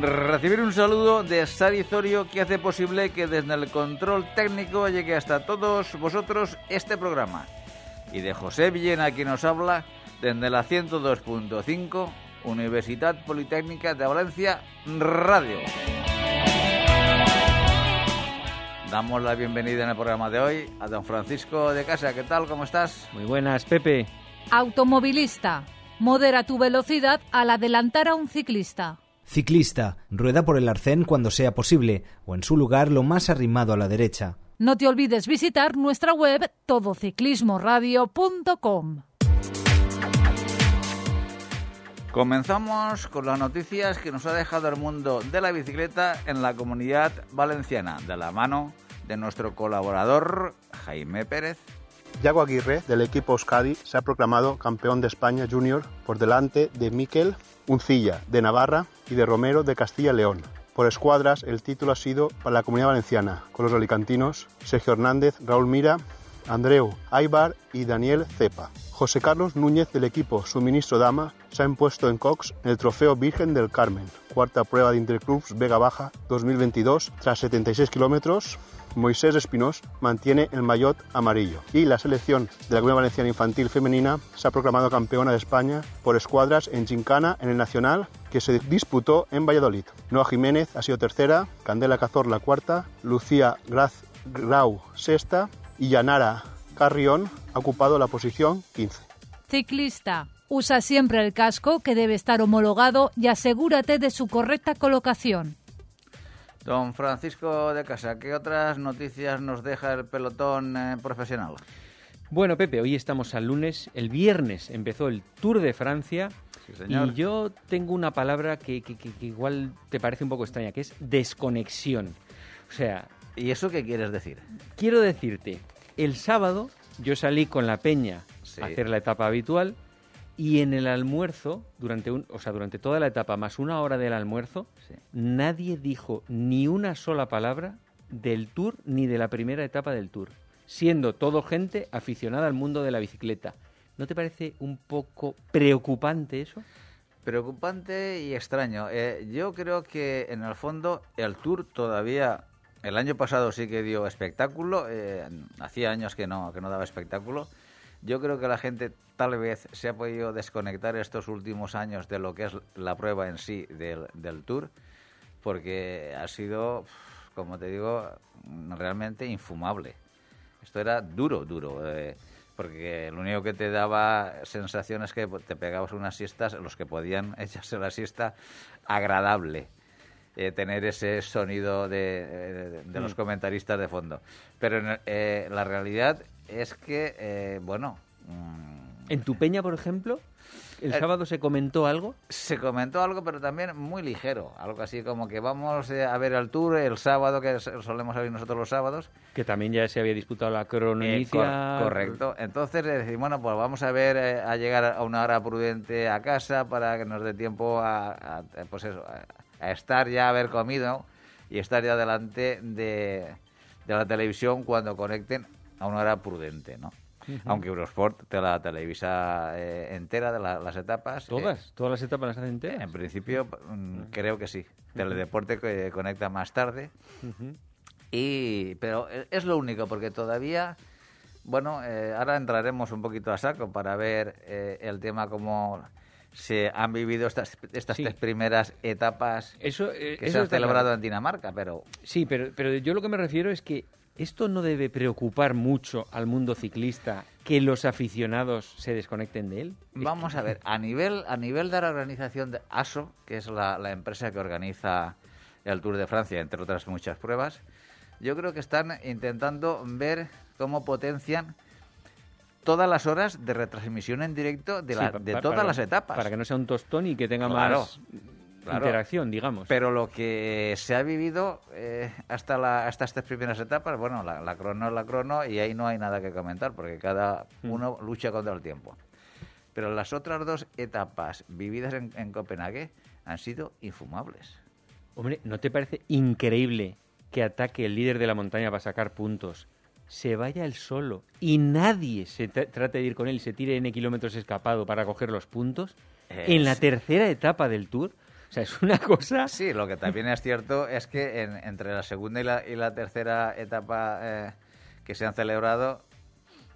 Recibir un saludo de Sari Zorio que hace posible que desde el control técnico llegue hasta todos vosotros este programa. Y de José Villena quien nos habla desde la 102.5 Universidad Politécnica de Valencia Radio. Damos la bienvenida en el programa de hoy a don Francisco de Casa. ¿Qué tal? ¿Cómo estás? Muy buenas, Pepe. Automovilista, modera tu velocidad al adelantar a un ciclista. Ciclista, rueda por el arcén cuando sea posible o en su lugar lo más arrimado a la derecha. No te olvides visitar nuestra web todociclismoradio.com. Comenzamos con las noticias que nos ha dejado el mundo de la bicicleta en la comunidad valenciana, de la mano de nuestro colaborador Jaime Pérez. Yago Aguirre, del equipo Euskadi, se ha proclamado campeón de España junior por delante de Miquel Uncilla, de Navarra, y de Romero, de Castilla-León. Por escuadras, el título ha sido para la comunidad valenciana, con los alicantinos Sergio Hernández, Raúl Mira, Andreu Aibar y Daniel Cepa. José Carlos Núñez del equipo Suministro Dama se ha impuesto en Cox en el Trofeo Virgen del Carmen, cuarta prueba de Interclubs Vega Baja 2022 tras 76 kilómetros. Moisés Espinós mantiene el maillot amarillo y la selección de la Comunidad Valenciana Infantil Femenina se ha proclamado campeona de España por escuadras en Gincana en el Nacional que se disputó en Valladolid. Noa Jiménez ha sido tercera, Candela Cazorla cuarta, Lucía Graz Grau sexta y Yanara Carrión ha ocupado la posición 15. Ciclista, usa siempre el casco que debe estar homologado y asegúrate de su correcta colocación. Don Francisco de Casa, ¿qué otras noticias nos deja el pelotón eh, profesional? Bueno, Pepe, hoy estamos al lunes. El viernes empezó el Tour de Francia. Sí, señor. Y yo tengo una palabra que, que- que- que igual te parece un poco extraña, que es desconexión. O sea, ¿Y eso qué quieres decir? quiero decirte, el sábado yo salí con la peña Sí. a hacer la etapa habitual y en el almuerzo, durante un, o sea, durante toda la etapa más una hora del almuerzo, Sí. nadie dijo ni una sola palabra del Tour ni de la primera etapa del Tour, siendo todo gente aficionada al mundo de la bicicleta. ¿No te parece un poco preocupante eso? Preocupante y extraño. Eh, yo creo que en el fondo el Tour todavía, el año pasado sí que dio espectáculo, eh, hacía años que no, que no daba espectáculo. Yo creo que la gente tal vez se ha podido desconectar estos últimos años de lo que es la prueba en sí del, del Tour, porque ha sido, como te digo, realmente infumable. Esto era duro, duro. eh, porque lo único que te daba sensación es que te pegabas unas siestas, los que podían echarse la siesta, agradable. Eh, tener ese sonido de, de- de los comentaristas de fondo. Pero eh, la realidad es que, eh, bueno, mm, En tu peña, por ejemplo, el Eh, sábado se comentó algo. se comentó algo, pero también muy ligero. Algo así como que vamos eh, a ver el tour el sábado, que solemos salir nosotros los sábados. Que también ya se había disputado la Eh, cronoinicia. cor- correcto. Entonces le decimos, bueno, pues vamos a ver eh, a llegar a una hora prudente a casa para que nos dé tiempo a, a- pues eso, a, a estar ya, haber comido y estar ya delante de, de la televisión cuando conecten a una hora prudente, ¿no? Aunque Eurosport te la televisa eh, entera de la- las etapas. eh, Todas, todas las etapas las hacen enteras. en principio, mm, creo que sí. Teledeporte que conecta más tarde. Y, pero es lo único, porque todavía, bueno, eh, ahora entraremos un poquito a saco para ver eh, el tema cómo se han vivido estas, estas Sí. tres primeras etapas Eso, eh, que eso se han celebrado claro. en Dinamarca, pero Sí, pero, pero yo lo que me refiero es que esto no debe preocupar mucho al mundo ciclista que los aficionados se desconecten de él. Vamos a ver, a nivel, a nivel de la organización de ASO, que es la, la empresa que organiza el Tour de Francia, entre otras muchas pruebas, yo creo que están intentando ver cómo potencian todas las horas de retransmisión en directo de, Sí, la- pa- de pa- todas para- las etapas. Para que no sea un tostón y que tenga Claro. más... interacción, digamos. Pero lo que se ha vivido eh, hasta, la, hasta estas primeras etapas, bueno, la, la crono es la crono y ahí no hay nada que comentar porque cada Mm. uno lucha contra el tiempo. Pero las otras dos etapas vividas en, en Copenhague han sido infumables. Hombre, ¿no te parece increíble que ataque el líder de la montaña para sacar puntos, se vaya él solo y nadie se tra- trate de ir con él y se tire N kilómetros escapado para coger los puntos? Eh, en la sí. tercera etapa del Tour. O sea, es una cosa... Sí, lo que también es cierto es que en- entre la segunda y la, y la tercera etapa eh, que se han celebrado,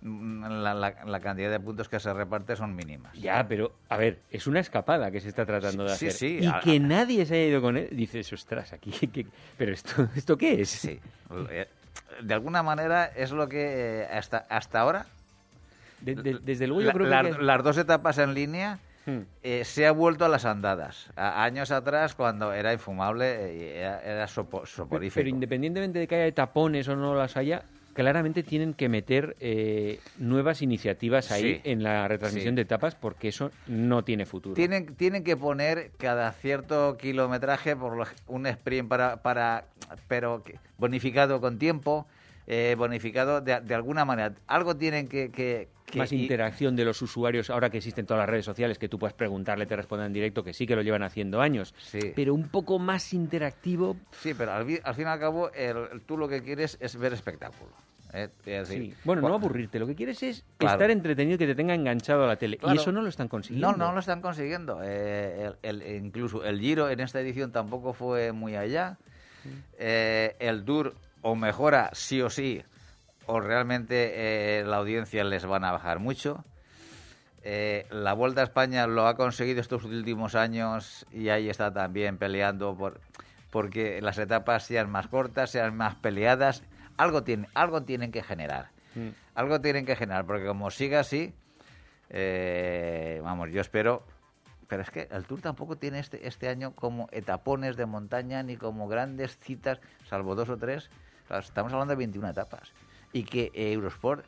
mm, la, la- la cantidad de puntos que se reparte son mínimas. Ya, pero, a ver, es una escapada que se está tratando de Sí, hacer. sí, y a- que nadie se haya ido con él, dices, ostras, aquí, ¿qué- pero esto, ¿esto qué es? Sí. De alguna manera es lo que eh, hasta, hasta ahora, De- de- desde luego yo la- creo la- que... las dos etapas en línea Hmm. eh, se ha vuelto a las andadas. A- años atrás, cuando era infumable, eh, era, era sopo- Pero, soporífico. pero independientemente de que haya tapones o no las haya, claramente tienen que meter eh, nuevas iniciativas ahí Sí. en la retransmisión Sí. de etapas porque eso no tiene futuro. Tienen, tienen que poner cada cierto kilometraje por un sprint para, para pero bonificado con tiempo, eh, bonificado de, de alguna manera. Algo tienen que... que- que- Más y- interacción de los usuarios ahora que existen todas las redes sociales que tú puedes preguntarle, te respondan en directo, que sí que lo llevan haciendo años, Sí. pero un poco más interactivo. Sí, pero al, al fin y al cabo, el- tú lo que quieres es ver espectáculo. ¿eh? Sí. Bueno, no aburrirte, lo que quieres es Claro. estar entretenido y que te tenga enganchado a la tele. Claro. Y eso no lo están consiguiendo. No, no lo están consiguiendo. Eh, el- el- incluso el Giro en esta edición tampoco fue muy allá. Eh, el Tour o mejora sí o sí, o realmente eh, la audiencia les van a bajar mucho. Eh, la Vuelta a España lo ha conseguido estos últimos años y ahí está también peleando por porque las etapas sean más cortas, sean más peleadas. Algo, tiene, algo tienen que generar. Mm. Algo tienen que generar, porque como siga así, eh, vamos, yo espero. Pero es que el Tour tampoco tiene este, este año como etapones de montaña ni como grandes citas, salvo dos o tres. Claro, estamos hablando de 21 etapas. Y que Eurosport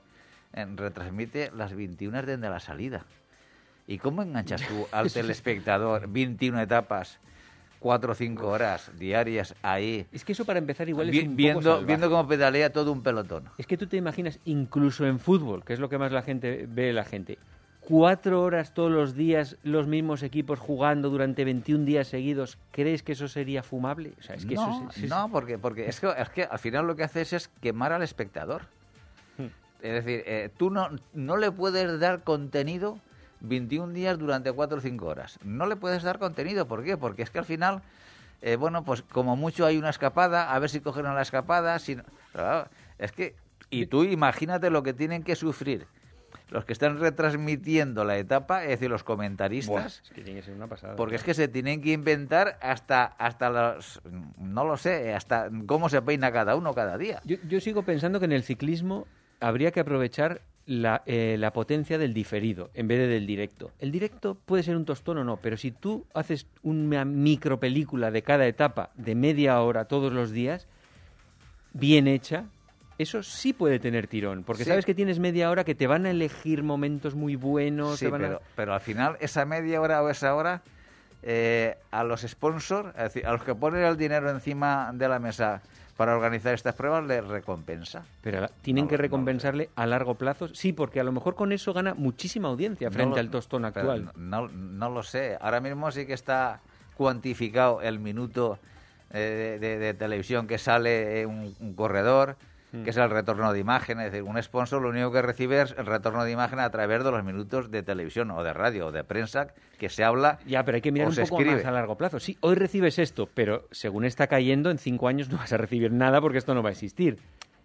eh, retransmite las 21 desde la salida. ¿Y cómo enganchas tú al telespectador 21 etapas, 4 o 5 horas diarias ahí, Es que eso para empezar igual vi- es un viendo, viendo cómo pedalea todo un pelotón? Es que tú te imaginas, incluso en fútbol, que es lo que más la gente ve la gente, cuatro horas todos los días los mismos equipos jugando durante 21 días seguidos, ¿crees que eso sería fumable? O sea, es que no, eso es, es- no, porque, porque es, que, es que al final lo que haces es quemar al espectador. Hmm. Es decir, eh, tú no, no le puedes dar contenido 21 días durante 4 o 5 horas. No le puedes dar contenido. ¿Por qué? Porque es que al final, eh, bueno, pues como mucho hay una escapada, a ver si cogieron la escapada. Si no- es que, y tú imagínate lo que tienen que sufrir los que están retransmitiendo la etapa, es decir, los comentaristas. Buah, es que tiene que ser una pasada. Porque es que se tienen que inventar hasta, hasta los, no lo sé, hasta cómo se peina cada uno cada día. Yo, yo sigo pensando que en el ciclismo habría que aprovechar la, eh, la potencia del diferido en vez de del directo. El directo puede ser un tostón o no, pero si tú haces una micropelícula de cada etapa de media hora todos los días, bien hecha, eso sí puede tener tirón, porque Sí. sabes que tienes media hora que te van a elegir momentos muy buenos. Sí, te van a- pero, pero al final esa media hora o esa hora eh, a los sponsors, es decir, a los que ponen el dinero encima de la mesa para organizar estas pruebas, les recompensa. Pero tienen No que no recompensarle a largo plazo, sí, porque a lo mejor con eso gana muchísima audiencia frente No lo- al tostón actual. No, no lo sé. Ahora mismo sí que está cuantificado el minuto eh, de, de televisión que sale un, un corredor, Mm. que es el retorno de imagen. Es decir, un sponsor lo único que recibe es el retorno de imagen a través de los minutos de televisión o de radio o de prensa que se habla. Ya, pero hay que mirar un poco escribe. más a largo plazo. Sí, hoy recibes esto, pero según está cayendo, en cinco años no vas a recibir nada porque esto no va a existir.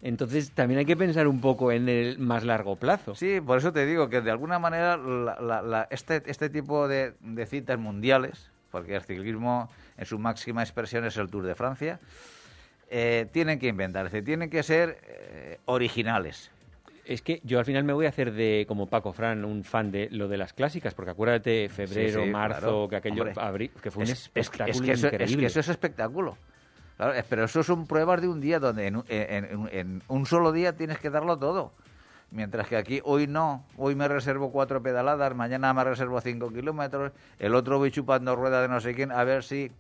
Entonces también hay que pensar un poco en el más largo plazo. Sí, por eso te digo que de alguna manera la- la- la- este, este tipo de, de citas mundiales, porque el ciclismo en su máxima expresión es el Tour de Francia, eh, tienen que inventarse, tienen que ser eh, originales. Es que yo al final me voy a hacer de, como Paco Fran, un fan de lo de las clásicas, porque acuérdate, febrero, Sí, sí, marzo, claro. que aquello Hombre, abril, que fue un Es- es- espectáculo es que eso, es increíble. que eso es espectáculo. Claro, es- pero eso son pruebas de un día donde en, un- en- en- en un solo día tienes que darlo todo. Mientras que aquí hoy no, hoy me reservo cuatro pedaladas, mañana me reservo cinco kilómetros, el otro voy chupando rueda de no sé quién, a ver si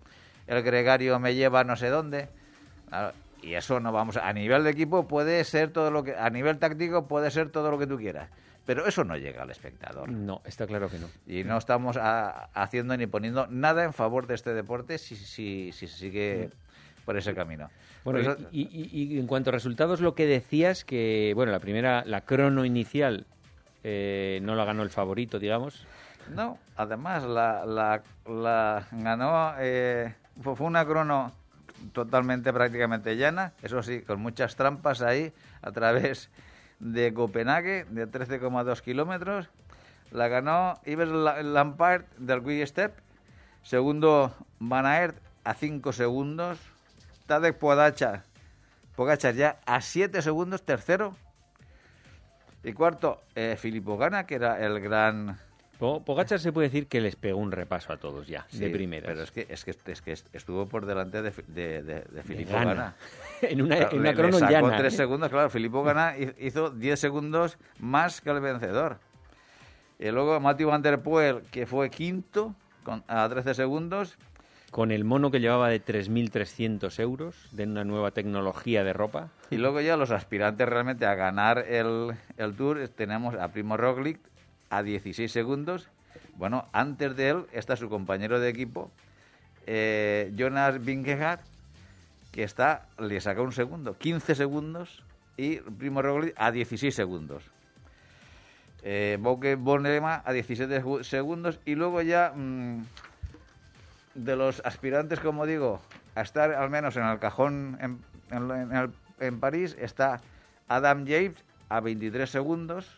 el gregario me lleva no sé dónde. Y eso no vamos a, a nivel de equipo puede ser todo lo que a nivel táctico puede ser todo lo que tú quieras, pero eso no llega al espectador. No, está claro que no. Y no estamos a- haciendo ni poniendo nada en favor de este deporte si, si, si se sigue por ese camino. Bueno, eso- y, y- y en cuanto a resultados, lo que decías que, bueno, la primera, la crono inicial eh, no la ganó el favorito, digamos. No, además la, la, la ganó, eh, fue una crono totalmente prácticamente llana, eso sí, con muchas trampas ahí a través de Copenhague de 13,2 kilómetros. La ganó Ives La- Lampard del Quick Step, segundo Van Aert a 5 segundos, Tadej Pogacar, Pogacar ya a 7 segundos, tercero. Y cuarto, eh, Filippo Gana, que era el gran Po- Pogacar se puede decir que les pegó un repaso a todos ya, de primeras. Pero es que, es que, es que estuvo por delante de, de, de, de Filippo Gana. Gana. en una, Claro, en una le- crono le sacó llana. tres segundos, claro. Filippo Gana hi- hizo 10 segundos más que el vencedor. Y luego Matthew Van Der Poel, que fue quinto con, a 13 segundos. Con el mono que llevaba de 3.300 euros de una nueva tecnología de ropa. Y luego ya los aspirantes realmente a ganar el, el Tour tenemos a Primo Roglic a 16 segundos. Bueno, antes de él está su compañero de equipo, eh, Jonas Vingegaard, que está le saca un segundo, 15 segundos, y Primo Roglic a 16 segundos. Eh, Bonema a 17 ju- segundos y luego ya mm, de los aspirantes, como digo, a estar al menos en el cajón en, en París está Adam James a 23 segundos,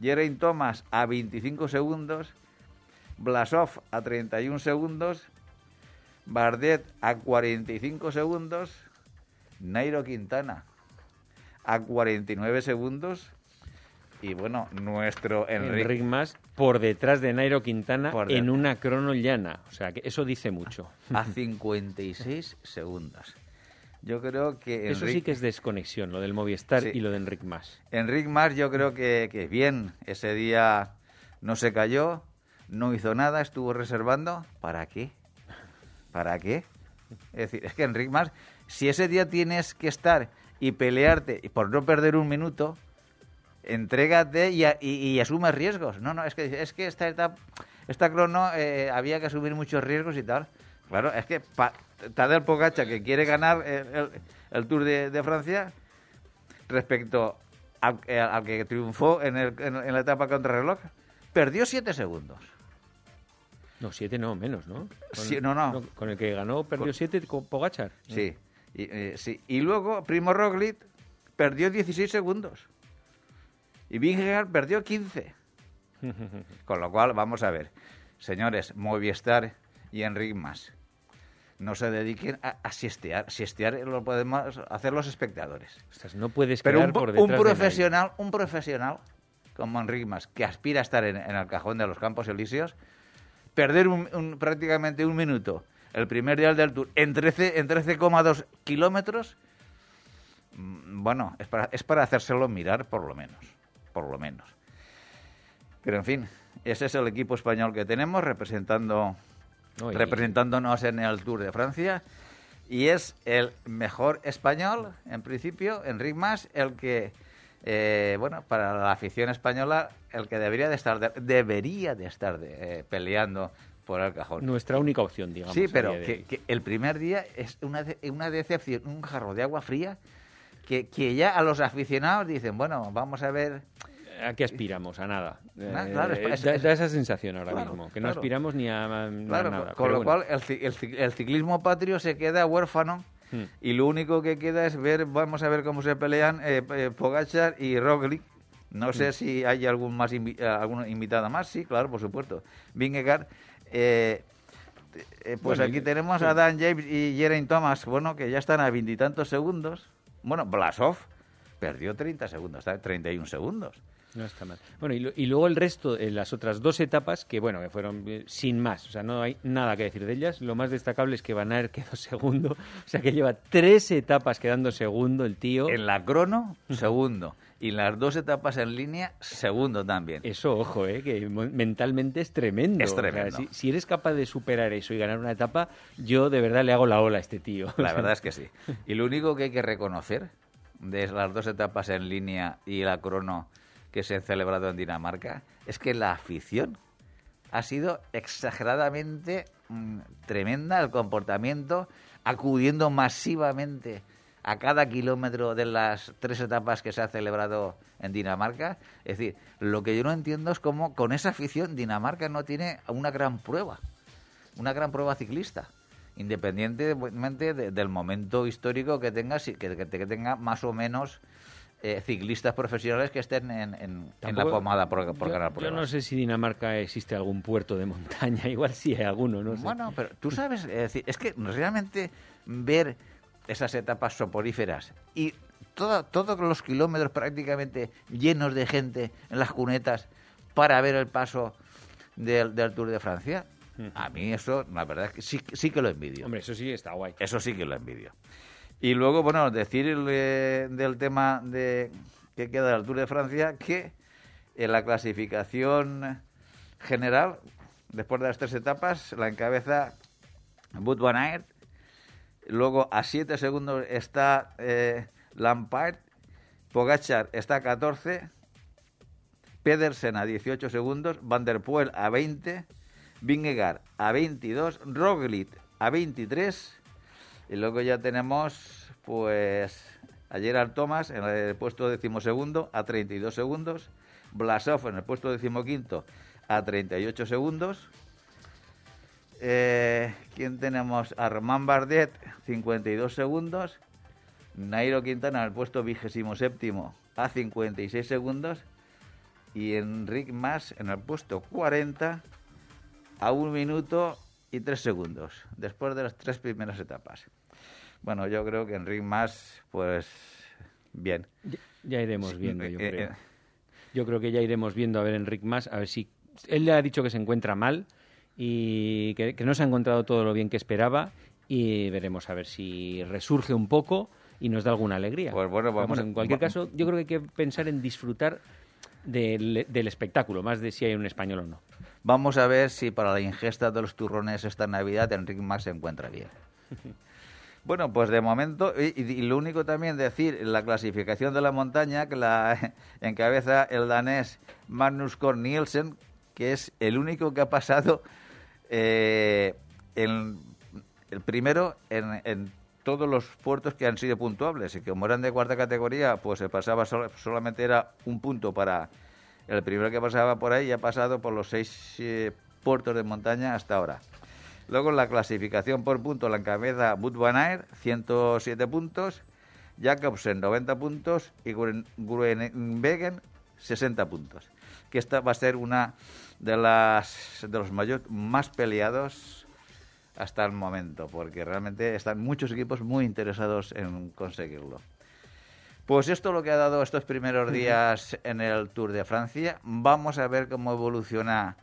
Geraint Thomas a 25 segundos, Blasov a 31 segundos, Bardet a 45 segundos, Nairo Quintana a 49 segundos y bueno, nuestro Enrique Enric Mas por detrás de Nairo Quintana Por en detrás. una crono llana. O sea, que eso dice mucho. a 56 segundos. Yo creo que Eso sí que es desconexión, lo del Movistar Sí. y lo de Enric Mas. Enric Mas yo creo que, que bien, ese día no se cayó, no hizo nada, estuvo reservando. ¿Para qué? ¿Para qué? Es decir, es que Enric Mas, si ese día tienes que estar y pelearte y por no perder un minuto, entrégate y, a- y, y asume riesgos. No, no, es que, es que esta etapa, esta crono eh, había que asumir muchos riesgos y tal. Claro, es que pa, Tadej Pogacar, que quiere ganar el, el- el Tour de, de Francia, respecto al, eh, al que triunfó en, el- en- en la etapa contrarreloj, perdió siete segundos. No, siete no, menos, ¿no? Sí, no, no. Con el que ganó perdió Con- siete con Pogachar. Sí. Y, eh, sí. y luego Primo Roglic perdió 16 segundos. Y Vingegaard perdió 15. Con lo cual, vamos a ver. Señores, Movistar y Enric Mas, no se dediquen a, a siestear. Siestear lo podemos hacer los espectadores. Ostras, no puedes Pero un, por un de profesional, un profesional como Enric Mas, que aspira a estar en, en el cajón de los Campos Elíseos, perder un- un- prácticamente un minuto el primer día del Tour en 13 en 13,2 kilómetros, mm, bueno, es para, es para hacérselo mirar por lo menos, por lo menos. Pero en fin, ese es el equipo español que tenemos representando Representándonos en el Tour de Francia y es el mejor español, en principio, Enric Mas, el que, eh, bueno, para la afición española, el que debería de estar, de- debería de estar de- eh, peleando por el cajón. Nuestra única opción, digamos. sí, pero que el primer día es una, de- una decepción, un jarro de agua fría, que, que ya a los aficionados dicen, bueno, vamos a ver... ¿A qué aspiramos? A nada. Ah, Eh, claro, es- da, es- da esa sensación ahora Claro, mismo, que no claro. aspiramos ni a, a nada. con lo bueno. cual el, el el ciclismo patrio se queda huérfano Hmm. y lo único que queda es ver, vamos a ver cómo se pelean eh, eh, Pogacar y Roglic. No Hmm. sé si hay algún más invi- eh, alguna invitada más, sí, claro, por supuesto. Vingegaard, eh, eh, pues Bueno, aquí tenemos sí. a Dan James y Geraint Thomas, bueno, que ya están a veintitantos segundos. Bueno, Blasov perdió 30 segundos, está a 31 segundos. No está mal. Bueno, y, lo- y luego el resto, eh, las otras dos etapas, que bueno, que fueron eh, sin más, o sea, no hay nada que decir de ellas. Lo más destacable es que Van Aert quedó segundo, o sea, que lleva tres etapas quedando segundo el tío. En la crono, segundo. Y en las dos etapas en línea, segundo también. Eso, ojo, eh, que mentalmente es tremendo. Es O sea, tremendo. si, si eres capaz de superar eso y ganar una etapa, yo de verdad le hago la ola a este tío. La verdad es que sí. Y lo único que hay que reconocer de las dos etapas en línea y la crono que se han celebrado en Dinamarca es que la afición ha sido exageradamente mm, tremenda el comportamiento, acudiendo masivamente a cada kilómetro de las tres etapas que se ha celebrado en Dinamarca. Es decir, lo que yo no entiendo es cómo con esa afición Dinamarca no tiene una gran prueba una gran prueba ciclista, independientemente de- del momento histórico que tenga, que- que tenga más o menos eh, ciclistas profesionales que estén en, en- en la pomada por, por yo, ganar yo no sé si Dinamarca existe algún puerto de montaña, igual sí hay alguno, no sé. Bueno, pero tú sabes, es, decir, es que realmente ver esas etapas soporíferas y todo- todos los kilómetros prácticamente llenos de gente en las cunetas para ver el paso del, del Tour de Francia, a mí eso, la verdad es que sí, sí que lo envidio. Hombre, eso sí está guay. Eso sí que lo envidio. Y luego, bueno, decir eh, del tema de que queda del Tour de Francia, que en la clasificación general, después de las tres etapas, la encabeza Aert. Luego a 7 segundos está eh, Lampard. Pogachar está a 14. Pedersen a 18 segundos. Van der Poel a 20. Vingegaard a 22. Roglic a 23. Y luego ya tenemos, pues, a Gerard Thomas en el puesto decimosegundo a 32 segundos. Blasov en el puesto decimoquinto a 38 segundos. Eh, ¿Quién tenemos? Armand Bardet, 52 segundos. Nairo Quintana en el puesto vigésimo séptimo a 56 segundos. Y Enric Mas en el puesto 40 a un minuto y tres segundos, después de las tres primeras etapas. Bueno, yo creo que Enric Mas, pues, bien. Ya, ya iremos viendo, yo eh, creo. eh. Yo creo que ya iremos viendo a ver Enric más, a ver si... Él le ha dicho que se encuentra mal y que, que no se ha encontrado todo lo bien que esperaba y veremos a ver si resurge un poco y nos da alguna alegría. Pues bueno, vamos a- en cualquier va- caso, yo creo que hay que pensar en disfrutar del, del espectáculo, más de si hay un español o no. Vamos a ver si para la ingesta de los turrones esta Navidad Enric Mas se encuentra bien. Bueno, pues de momento, y, y- lo único también decir, la clasificación de la montaña, que la encabeza el danés Magnus Korn Nielsen, que es el único que ha pasado eh, en- el primero en, en todos los puertos que han sido puntuables. Y como eran de cuarta categoría, pues se pasaba sol- solamente era un punto para el primero que pasaba por ahí y ha pasado por los seis eh, puertos de montaña hasta ahora. Luego la clasificación por puntos la encabeza van Aert, 107 puntos, Jacobsen 90 puntos y Groenewegen 60 puntos. Que esta va a ser una de las de los mayores más peleados hasta el momento, porque realmente están muchos equipos muy interesados en conseguirlo. Pues esto es lo que ha dado estos primeros días en el Tour de Francia. Vamos a ver cómo evoluciona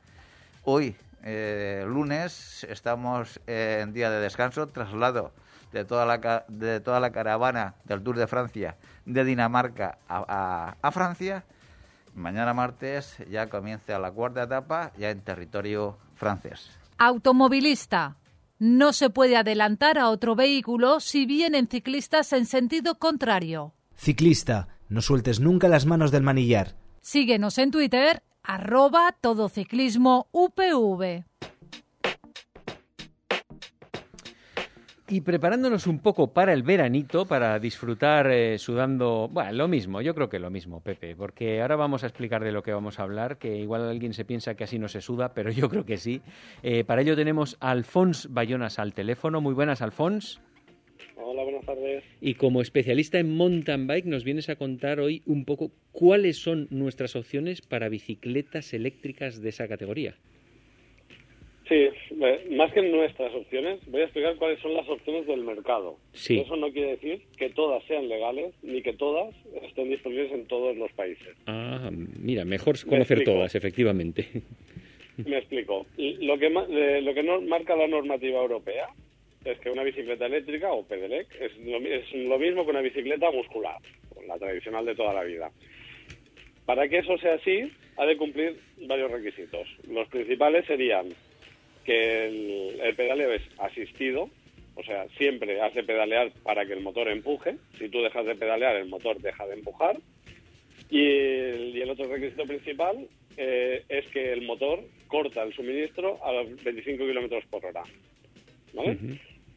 hoy, eh, lunes. Estamos eh, en día de descanso, traslado de toda, la, de toda la caravana del Tour de Francia de Dinamarca a, a- a Francia. Mañana martes ya comienza la cuarta etapa, ya en territorio francés. Automovilista. No se puede adelantar a otro vehículo si vienen ciclistas en sentido contrario. Ciclista, no sueltes nunca las manos del manillar. Síguenos en Twitter, arroba todociclismo UPV. Y preparándonos un poco para el veranito, para disfrutar eh, sudando, bueno, lo mismo, yo creo que lo mismo, Pepe, porque ahora vamos a explicar de lo que vamos a hablar, que igual alguien se piensa que así no se suda, pero yo creo que sí. Eh, para ello tenemos a Alfons Bayonas al teléfono. Muy buenas, Alfons. Hola, buenas tardes. Y como especialista en mountain bike, nos vienes a contar hoy un poco cuáles son nuestras opciones para bicicletas eléctricas de esa categoría. Sí, más que nuestras opciones, voy a explicar cuáles son las opciones del mercado. Sí. Eso no quiere decir que todas sean legales ni que todas estén disponibles en todos los países. Ah, mira, mejor conocer explico. todas, efectivamente. Me explico. Lo que, eh, lo que marca la normativa europea es que una bicicleta eléctrica o pedelec es lo, es lo mismo que una bicicleta muscular, la tradicional de toda la vida. Para que eso sea así, ha de cumplir varios requisitos. Los principales serían que el, el pedaleo es asistido, o sea, siempre has de pedalear para que el motor empuje. Si tú dejas de pedalear, el motor deja de empujar. Y el, y el otro requisito principal eh, es que el motor corta el suministro a los 25 kilómetros por hora. ¿Vale?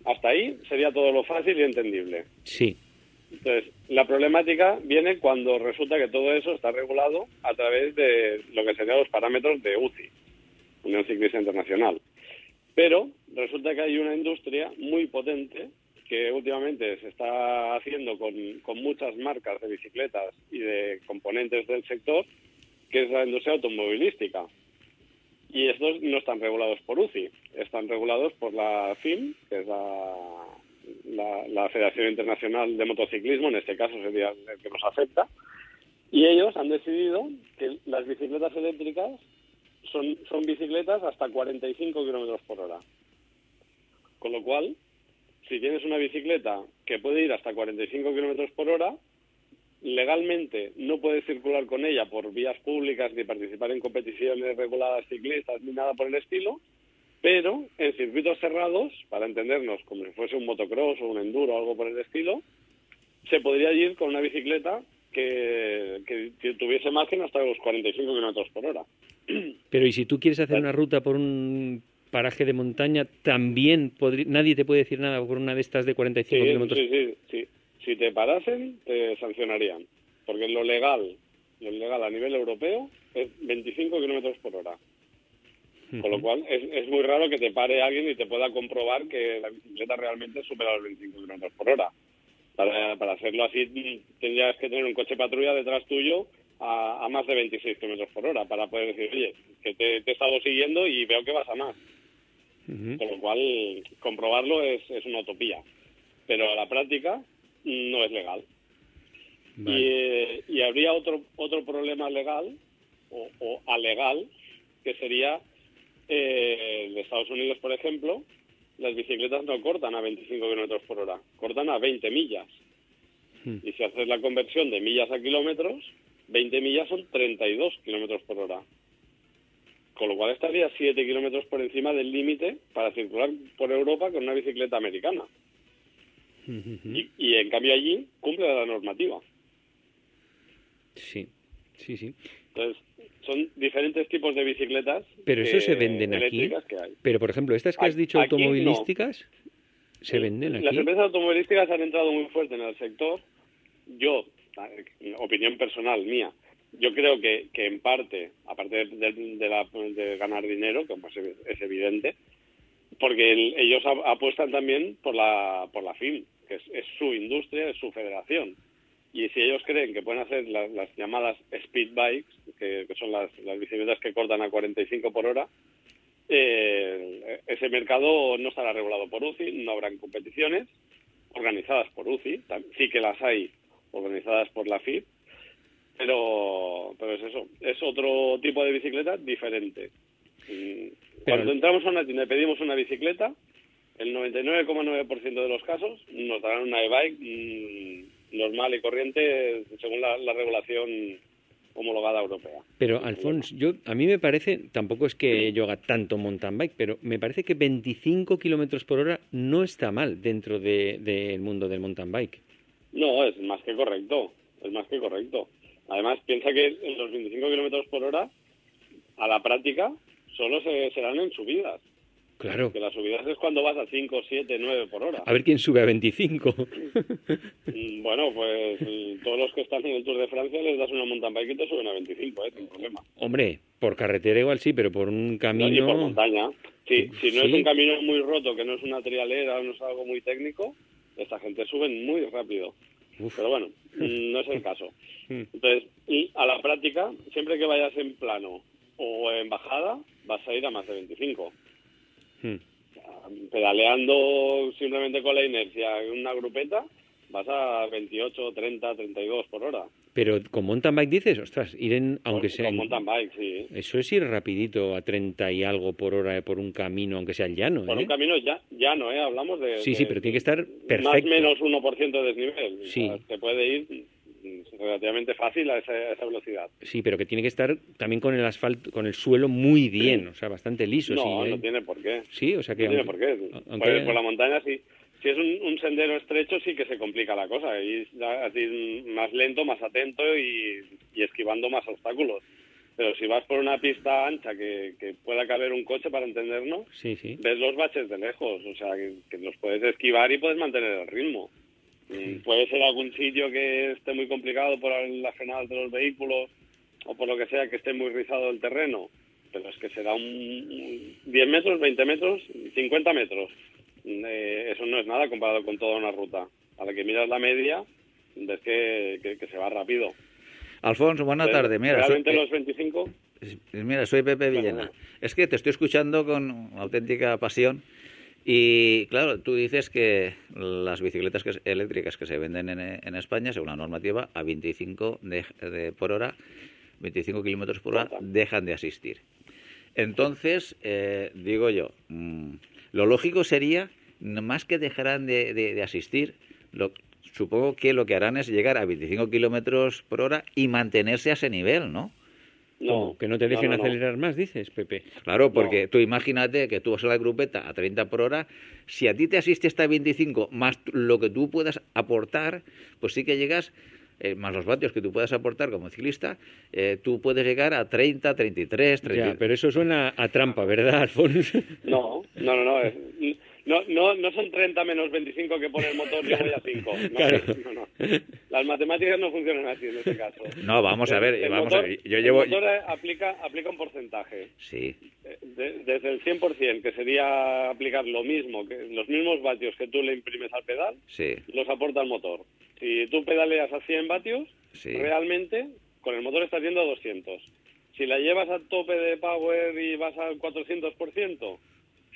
Hasta ahí sería todo lo fácil y entendible. Sí. Entonces, la problemática viene cuando resulta que todo eso está regulado a través de lo que serían los parámetros de UCI, Unión Ciclista Internacional. Pero resulta que hay una industria muy potente que últimamente se está haciendo con, con muchas marcas de bicicletas y de componentes del sector, que es la industria automovilística. Y estos no están regulados por UCI, están regulados por la FIM, que es la, la, Federación Internacional de Motociclismo, en este caso sería el que nos afecta, y ellos han decidido que las bicicletas eléctricas son bicicletas hasta 45 kilómetros por hora. Con lo cual, si tienes una bicicleta que puede ir hasta 45 kilómetros por hora, legalmente no puedes circular con ella por vías públicas ni participar en competiciones reguladas ciclistas ni nada por el estilo, pero en circuitos cerrados, para entendernos como si fuese un motocross o un enduro o algo por el estilo, se podría ir con una bicicleta que, que- que tuviese margen hasta los 45 kilómetros por hora. Pero ¿y si tú quieres hacer Vale. una ruta por un paraje de montaña, también nadie te puede decir nada por una de estas de 45 Sí, kilómetros? sí, sí, sí. Si te parasen, te sancionarían. Porque lo legal, lo legal a nivel europeo es 25 kilómetros por hora. Con lo cual, es, es muy raro que te pare alguien y te pueda comprobar que la bicicleta realmente supera los 25 kilómetros por hora. Para, para hacerlo así, tendrías que tener un coche patrulla detrás tuyo a, a más de 26 kilómetros por hora para poder decir, oye, que te, te he estado siguiendo y veo que vas a más. Ujú. Con lo cual, comprobarlo es, es una utopía. Pero a la práctica no es legal. Vale. Y, eh, y habría otro, otro problema legal o, o alegal, que sería eh, en Estados Unidos, por ejemplo, las bicicletas no cortan a 25 kilómetros por hora, cortan a 20 millas. Hmm. Y si haces la conversión de millas a kilómetros, 20 millas son 32 kilómetros por hora. Con lo cual estaría 7 kilómetros por encima del límite para circular por Europa con una bicicleta americana. Y, y en cambio allí cumple la normativa. Sí, sí, sí. Entonces, son diferentes tipos de bicicletas. Pero eso que- se venden aquí. eléctricas que hay. Pero, por ejemplo, estas que has dicho aquí no. automovilísticas, ¿se venden aquí? Las empresas automovilísticas han entrado muy fuerte en el sector. Yo, opinión personal mía, yo creo que, que en parte, aparte de, de- la- de ganar dinero, que pues es, evidente, porque el- ellos apuestan también por la, por la FIM, que es, es su industria, es su federación. Y si ellos creen que pueden hacer las, las llamadas speed bikes, que, que son las, las bicicletas que cortan a 45 por hora, eh, ese mercado no estará regulado por UCI, no habrán competiciones organizadas por UCI, sí que las hay organizadas por la FIP, pero, pero es eso, es otro tipo de bicicleta diferente. Mm, Cuando entramos a una tienda y pedimos una bicicleta, el 99,9% de los casos nos darán una e-bike mm, normal y corriente según la, la regulación homologada europea. Pero, Alfonso, yo, a mí me parece, tampoco es que yo haga tanto mountain bike, pero me parece que 25 kilómetros por hora no está mal dentro de- del mundo del mountain bike. No, es más que correcto, es más que correcto. Además, piensa que los 25 kilómetros por hora, a la práctica, solo se serán en subidas. Claro. Que las subidas es cuando vas a 5, 7, 9 por hora. A ver quién sube a 25. Mm, Bueno, pues mm, todos los que están en el Tour de Francia les das una mountain bike y te suben a 25, ¿eh? Sin problema. Hombre, por carretera igual sí, pero por un No, camino... ni por montaña. Sí, si no es un camino muy roto, que no es una trialera, no es algo muy técnico, esta gente suben muy rápido. Uf. Pero bueno, mm, no es el caso. Entonces, y a la práctica, siempre que vayas en plano o en bajada, vas a ir a más de 25. Hmm. Pedaleando simplemente con la inercia en una grupeta, vas a 28, 30, 32 por hora. Pero con mountain bike dices, ostras, ir en, aunque sea... Con mountain bike, sí. Eso es ir rapidito a 30 y algo por hora por un camino, aunque sea el llano, Por un ¿eh? camino ya, llano, ¿eh? Hablamos de... Sí, sí, de pero tiene que estar perfecto. Más o menos 1% de desnivel. Sí. O sea, se puede ir relativamente fácil a esa, a esa velocidad. Sí, pero que tiene que estar también con el asfalto, con el suelo muy bien, o sea, bastante liso. no, sí, no ¿eh? tiene por qué. Sí, o sea que... No tiene aunque- por qué. aunque- Por, por la montaña sí. Si es un, un sendero estrecho sí que se complica la cosa. Y es así más lento, más atento y, y esquivando más obstáculos. Pero si vas por una pista ancha que, que pueda caber un coche para entendernos, Sí, sí. ves los baches de lejos. O sea, que, que los puedes esquivar y puedes mantener el ritmo. Mm, Puede ser algún sitio que esté muy complicado por las frenadas de los vehículos o por lo que sea que esté muy rizado el terreno. Pero es que será un, un 10 metros, 20 metros, 50 metros. Eh, eso no es nada comparado con toda una ruta. A la que miras la media, ves que, que, que se va rápido. Alfonso, buena tarde. Mira, soy, Realmente eh, los 25 mira, soy Pepe Villena. bueno. Es que te estoy escuchando con auténtica pasión. Y claro, tú dices que las bicicletas que- eléctricas que se venden en, en España, según la normativa, a 25 de, de- por hora, 25 kilómetros por hora, dejan de asistir. Entonces, eh, digo yo, mm, lo lógico sería, más que dejarán de, de- de asistir, lo, supongo que lo que harán es llegar a 25 kilómetros por hora y mantenerse a ese nivel, ¿no? No. Que no te dejen no, no, no. acelerar más, dices, Pepe. Claro, porque tú imagínate que tú vas a la grupeta a 30 por hora, si a ti te asiste hasta 25 más lo que tú puedas aportar, pues sí que llegas, eh, más los vatios que tú puedas aportar como ciclista, eh, tú puedes llegar a 30, 33, 30. Ya, pero eso suena a trampa, ¿verdad, Alfonso? No, no, no, no. No, no, no son 30 menos 25 que pone el motor y yo voy a 5. No, Claro. no, no. Las matemáticas no funcionan así en este caso. No, vamos a ver, El vamos motor- a ver. Yo llevo... El motor aplica, aplica un porcentaje. Sí, Eh, de- desde el 100%, que sería aplicar lo mismo, que los mismos vatios que tú le imprimes al pedal, sí, los aporta el motor. Si tú pedaleas a 100 vatios, sí. realmente con el motor estás yendo a 200. Si la llevas a tope de power y vas al 400%,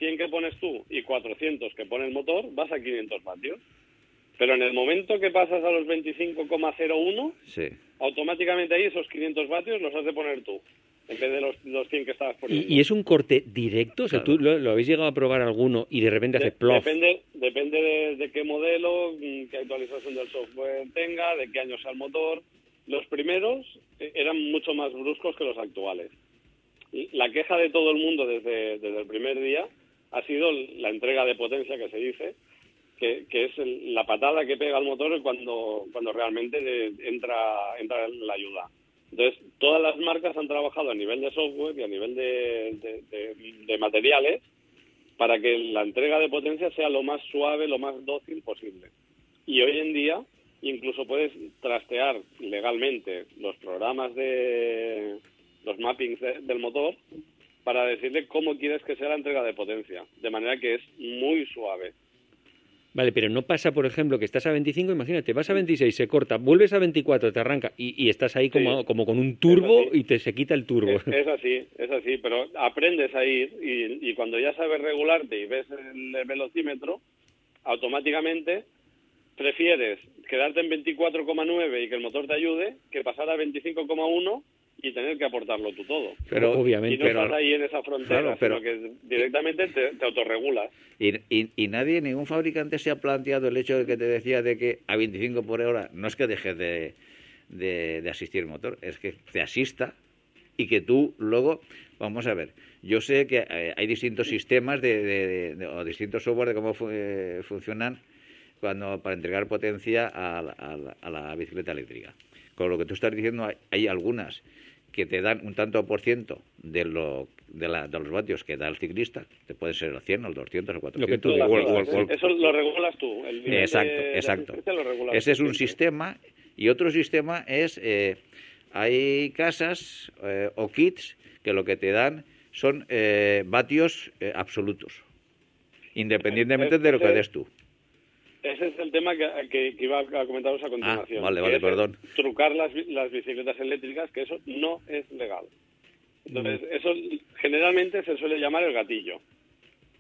100 que pones tú y 400 que pone el motor, vas a 500 vatios. Pero en el momento que pasas a los 25,01, Sí. automáticamente ahí esos 500 vatios los has de poner tú, en vez de los, los 100 que estabas poniendo. ¿Y, y es un corte directo? O sea, Claro. ¿tú lo, lo habéis llegado a probar alguno y de repente hace De- plof? Depende, depende de, de qué modelo, mm, qué actualización del software tenga, de qué año sea el motor. Los primeros eh, eran mucho más bruscos que los actuales. La queja de todo el mundo desde, desde el primer día ha sido la entrega de potencia que se dice, que, que es el- la patada que pega el motor cuando, cuando realmente entra, entra la ayuda. Entonces, todas las marcas han trabajado a nivel de software y a nivel de, de- materiales para que la entrega de potencia sea lo más suave, lo más dócil posible. Y hoy en día incluso puedes trastear legalmente los programas de los mappings de- del motor para decirle cómo quieres que sea la entrega de potencia, de manera que es muy suave. Vale, pero no pasa, por ejemplo, que estás a 25, imagínate, vas a 26, se corta, vuelves a 24, te arranca y, y estás ahí como, Sí. como con un turbo y te se quita el turbo. Es, es así, es así, pero aprendes a ir y, y cuando ya sabes regularte y ves el velocímetro, automáticamente prefieres quedarte en 24,9 y que el motor te ayude que pasar a 25,1 y tener que aportarlo tú todo. Pero, Y Obviamente. no pero- estás ahí en esa frontera, Claro, pero- sino que directamente te, te autorregulas. Y, y, y nadie, ningún fabricante se ha planteado el hecho de que te decía de que a 25 por hora no es que dejes de, de, de asistir el motor, es que te asista y que tú luego, vamos a ver, yo sé que eh, hay distintos sistemas de, de- de- o distintos software de cómo fu- eh, funcionan cuando para entregar potencia a, la- a la- a la bicicleta eléctrica. Con lo que tú estás diciendo, hay, hay algunas que te dan un tanto por ciento de, lo, de, la- de los vatios que da el ciclista, te puede ser el 100, el 200, el 400. Lo que tú o el- digas, o el- Todas, o el- ¿eh? Eso lo regulas tú. El Exacto, de- exacto. lo Ese es un sistema y otro sistema es, eh, hay casas eh, o kits que lo que te dan son eh, vatios eh, absolutos, independientemente de lo que des tú. Ese es el tema que, que- que iba a comentaros a continuación. Ah, vale, vale, perdón. Trucar las, las bicicletas eléctricas, que eso no es legal. Entonces, Mm. eso generalmente se suele llamar el gatillo.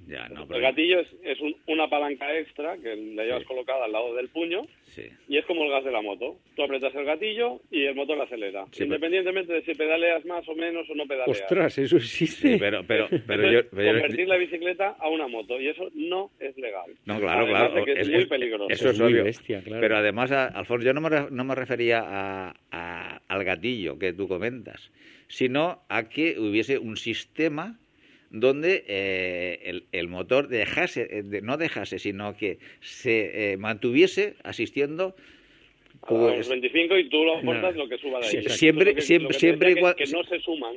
Ya, no, el pero- gatillo es, es un- una palanca extra que la llevas Sí. colocada al lado del puño Sí. y es como el gas de la moto. Tú apretas el gatillo y el motor acelera. Sí, pero- Independientemente de si pedaleas más o menos o no pedaleas. Ostras, eso existe. Sí, pero, pero, pero yo, es pero yo- convertir la bicicleta a una moto y eso no es legal. No, claro, Además claro. que es, muy peligroso. Eso es, Es muy obvio. bestia, claro. Pero además, a- Alfonso, yo no me, re- no me refería a- a- al gatillo que tú comentas, sino a que hubiese un sistema donde eh, el, el motor dejase, eh, de- no dejase, sino que se eh, mantuviese asistiendo A los pues, 25 y tú lo aportas Nada. lo que suba de ahí. Siempre- que- siempre- siempre que, que no se suman.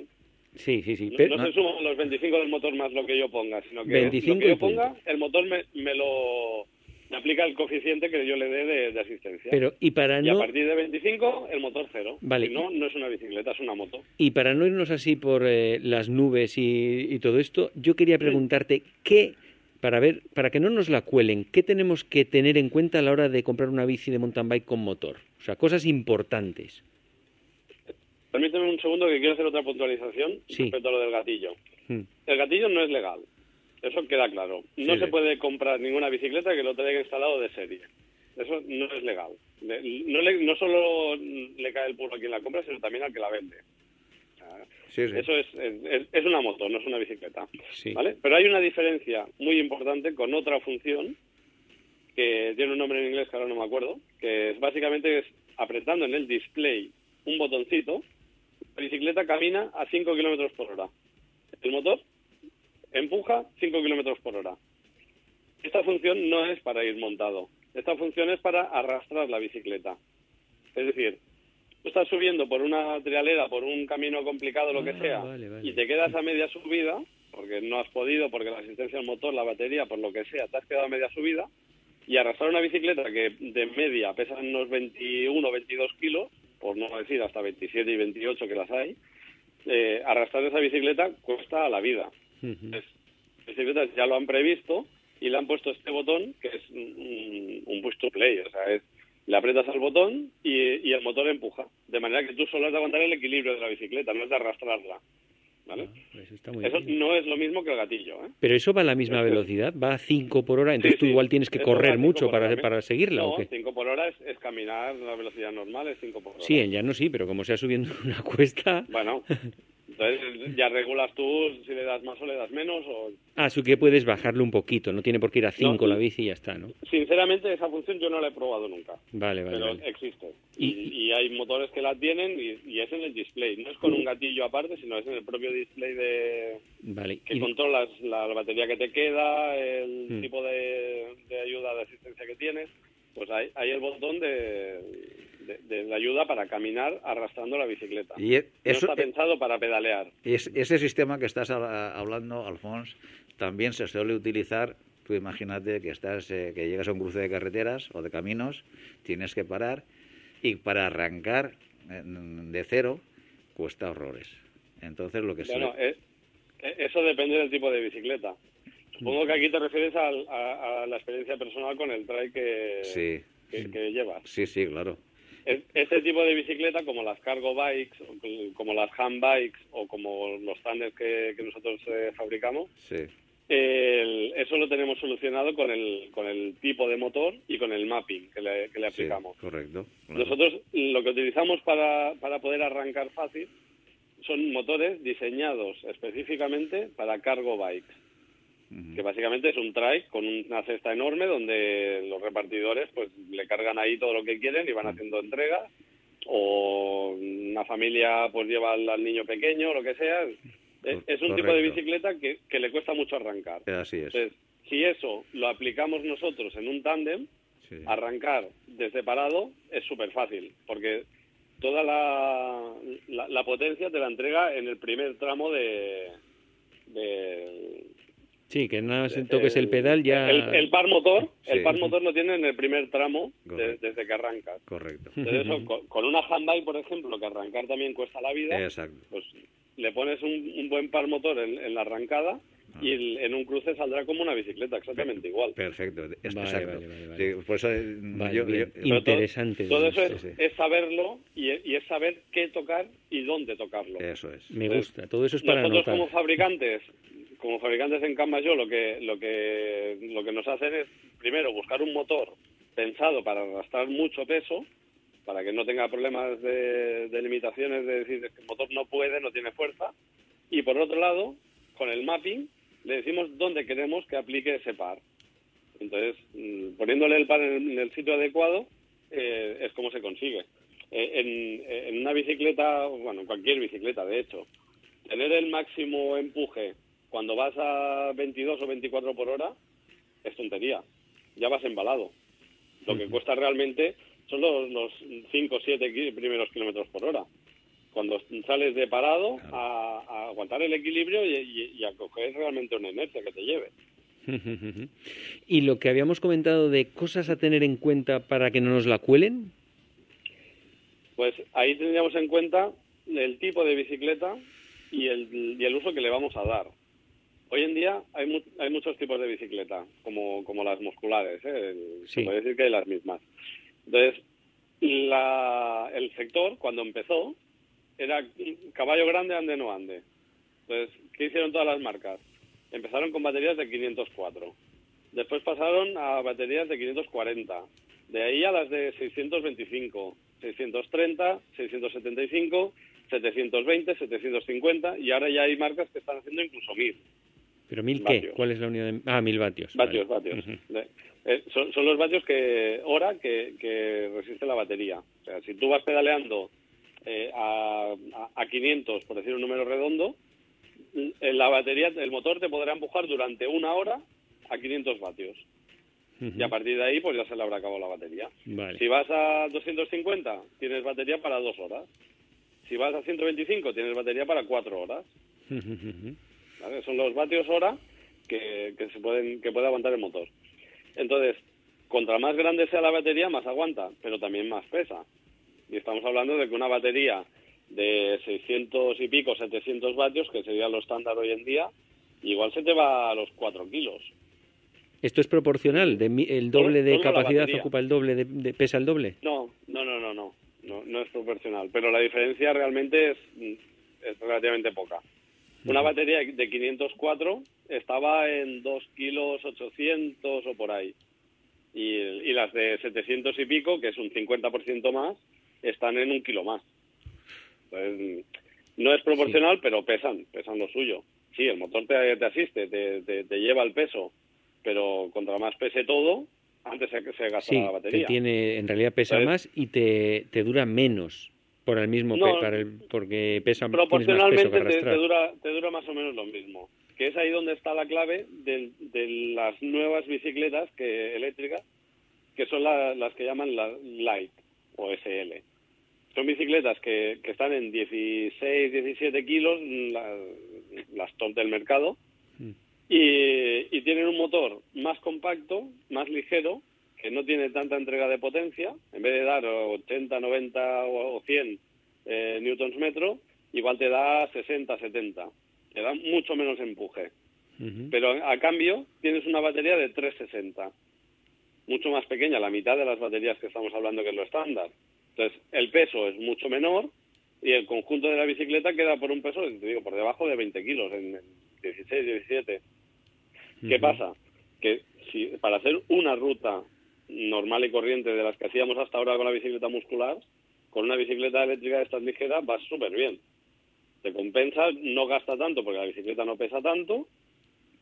Sí, sí, sí. No, pero- no se suman los 25 del motor más lo que yo ponga, sino que 25 lo que yo ponga, el motor me, me lo me aplica el coeficiente que yo le dé de, de asistencia. pero, y para y a partir de 25, el motor cero. Vale. Si no, no es una bicicleta, es una moto. Y para no irnos así por eh, las nubes y, y todo esto, yo quería preguntarte qué, para ver, para que no nos la cuelen, ¿qué tenemos que tener en cuenta a la hora de comprar una bici de mountain bike con motor? O sea, cosas importantes. Permíteme un segundo que quiero hacer otra puntualización Sí. respecto a lo del gatillo. Hmm. El gatillo no es legal. Eso queda claro. No Sí, se puede comprar ninguna bicicleta que lo traiga instalado de serie. Eso no es legal. Le- No, le- no solo le cae el puro a quien la compra, sino también al que la vende. Sí, sí. Eso es, es, es una moto, no es una bicicleta. Sí. ¿vale? Pero hay una diferencia muy importante con otra función que tiene un nombre en inglés que ahora no me acuerdo, que es, básicamente es apretando en el display un botoncito, la bicicleta camina a 5 kilómetros por hora. El motor empuja 5 kilómetros por hora. Esta función no es para ir montado. Esta función es para arrastrar la bicicleta. Es decir, tú estás subiendo por una trialera, por un camino complicado, lo que Ah, sea, vale, vale. y te quedas a media subida, porque no has podido, porque la asistencia del motor, la batería, por lo que sea, te has quedado a media subida, y arrastrar una bicicleta que de media pesa unos 21 o 22 kilos, por no decir hasta 27 y 28 que las hay, eh, arrastrar esa bicicleta cuesta la vida. Las bicicletas ya lo han previsto y le han puesto este botón que es un, un push to play, o sea, es le aprietas al botón y, y el motor empuja, de manera que tú solo has de aguantar el equilibrio de la bicicleta, no es de arrastrarla. ¿vale? Ah, pues está muy Eso bien. no es lo mismo que el gatillo, ¿eh? Pero eso va a la misma velocidad, va a 5 por hora, entonces Sí, tú igual tienes que Eso correr mucho para, para seguirla, No, ¿o qué? 5 por hora es, es caminar a la velocidad normal, es 5 por hora. Sí, en llano sí, pero como sea subiendo una cuesta... Bueno, entonces ya regulas tú si le das más o le das menos o Ah, sí que puedes bajarlo un poquito, no tiene por qué ir a 5 No, la bici y ya está, ¿no? Sinceramente, esa función yo no la he probado nunca, Vale, vale, pero vale. existe. Y- Y, y hay motores que la tienen y, y es en el display. No es con un gatillo aparte, sino es en el propio display de Vale. que controlas la, la batería que te queda, el Mm. tipo de, de ayuda, de asistencia que tienes. Pues hay, hay el botón de, de, de la ayuda para caminar arrastrando la bicicleta. Y e- eso, no está pensado para pedalear. es- ese sistema que estás hablando, Alfons, también se suele utilizar. Tú imagínate que estás, eh, que llegas a un cruce de carreteras o de caminos, tienes que parar y para arrancar eh, de cero cuesta horrores. Entonces lo que se Bueno, eh, eh, eso depende del tipo de bicicleta. Supongo que aquí te refieres a la experiencia personal con el trail que, sí, que, que llevas. sí, sí, claro. Es- Este tipo de bicicleta, como las cargo bikes, como las hand bikes o como los tandems que, que nosotros eh, fabricamos, Sí, el- eso lo tenemos solucionado con el, con el tipo de motor y con el mapping que le, que le sí, aplicamos. correcto. claro. Nosotros lo que utilizamos para, para poder arrancar fácil son motores diseñados específicamente para cargo bikes, Que básicamente es un trike con una cesta enorme donde los repartidores pues le cargan ahí todo lo que quieren y van haciendo entregas o una familia pues lleva al, al niño pequeño lo que sea. Es, es un tipo de bicicleta que, que le cuesta mucho arrancar. Así es. Entonces, si eso lo aplicamos nosotros en un tándem, sí. arrancar desde parado es súper fácil, porque toda la, la, la potencia te la entrega en el primer tramo de... de Sí, que nada más toques el pedal ya... El, el par motor, el par motor lo tiene en el primer tramo de- desde que arrancas. Correcto. Entonces, eso, con, con una handbike, por ejemplo, que arrancar también cuesta la vida, Exacto. pues le pones un, un buen par motor en, en la arrancada y el- en un cruce saldrá como una bicicleta, exactamente igual. Perfecto, es- Vale, exacto. vale, vale, vale. Sí, por eso eh, Vale, yo- bien. yo- Pero todo- Interesante. Todo eso es, sí. es saberlo y, y es saber qué tocar y dónde tocarlo. eso es. Me gusta. Todo eso es para Nosotros anotar. como fabricantes, como fabricantes en Canvas lo que, lo que, lo que nos hacen es, primero, buscar un motor pensado para arrastrar mucho peso, para que no tenga problemas de, limitaciones de decir que el motor no puede, no tiene fuerza. Y por otro lado, con el mapping, le decimos dónde queremos que aplique ese par. Entonces, mm, poniéndole el par en el sitio adecuado, eh, es como se consigue. Eh, en, una bicicleta, bueno, cualquier bicicleta, de hecho, tener el máximo empuje cuando vas a 22 o 24 por hora es tontería. Ya vas embalado. Lo que cuesta realmente son los, 5 o 7 primeros kilómetros por hora. Cuando sales de parado a, aguantar el equilibrio y, a coger realmente una inercia que te lleve. y lo que habíamos comentado de cosas a tener en cuenta para que no nos la cuelen. Pues ahí tendríamos en cuenta el tipo de bicicleta y el, y el uso que le vamos a dar. Hoy en día hay, hay muchos tipos de bicicleta, como, como las musculares, ¿eh? se puede decir que hay las mismas. Entonces, la, el sector, cuando empezó, era caballo grande, ande, no ande. Entonces, ¿qué hicieron todas las marcas? Empezaron con baterías de 504. Después pasaron a baterías de 540. De ahí a las de 625, 630, 675, 720, 750 y ahora ya hay marcas que están haciendo incluso 1000. ¿Pero mil qué? ¿Cuál es la unidad? De... Ah, mil vatios. Vatios, vatios. Eh, son, los vatios que hora que, resiste la batería. O sea, si tú vas pedaleando eh, a, a, 500, por decir un número redondo, en la batería, el motor te podrá empujar durante una hora a 500 vatios. Y a partir de ahí, pues ya se le habrá acabado la batería. Si vas a 250, tienes batería para dos horas. Si vas a 125, tienes batería para cuatro horas. Son los vatios hora que, se pueden, que puede aguantar el motor. Entonces, contra más grande sea la batería, más aguanta, pero también más pesa. Y estamos hablando de que una batería de 600 y pico, 700 vatios, que sería lo estándar hoy en día, igual se te va a los 4 kilos. ¿Esto es proporcional? De, ¿El doble de capacidad ocupa el doble, de, pesa el doble? No, no, no, no, no, no, no es proporcional. Pero la diferencia realmente es, es relativamente poca. Una batería de 504 estaba en 2 kilos 800 o por ahí. Y, las de 700 y pico, que es un 50% más, están en un kilo más. no es proporcional, pero pesan, pesan lo suyo. Sí, el motor te, te asiste, te, te, lleva el peso, pero contra más pese todo, antes se, se gasta la batería. tiene, en realidad pesa más y te, te dura menos por el mismo para el, porque pesa proporcionalmente te, dura te dura más o menos lo mismo que es ahí donde está la clave de, las nuevas bicicletas que eléctricas que son las que llaman la light o SL son bicicletas que, que están en 16 17 kilos las top del mercado mm. y, y tienen un motor más compacto más ligero que no tiene tanta entrega de potencia, en vez de dar 80, 90 o 100 eh, newtons metro, igual te da 60, 70. Te da mucho menos empuje. Pero a cambio tienes una batería de 360, mucho más pequeña, la mitad de las baterías que estamos hablando que es lo estándar. Entonces, el peso es mucho menor y el conjunto de la bicicleta queda por un peso, te digo, por debajo de 20 kilos, en 16, 17. ¿Qué pasa? Que si para hacer una ruta normal y corriente de las que hacíamos hasta ahora con la bicicleta muscular, con una bicicleta eléctrica de estas ligeras vas súper bien. Te compensa, no gasta tanto porque la bicicleta no pesa tanto,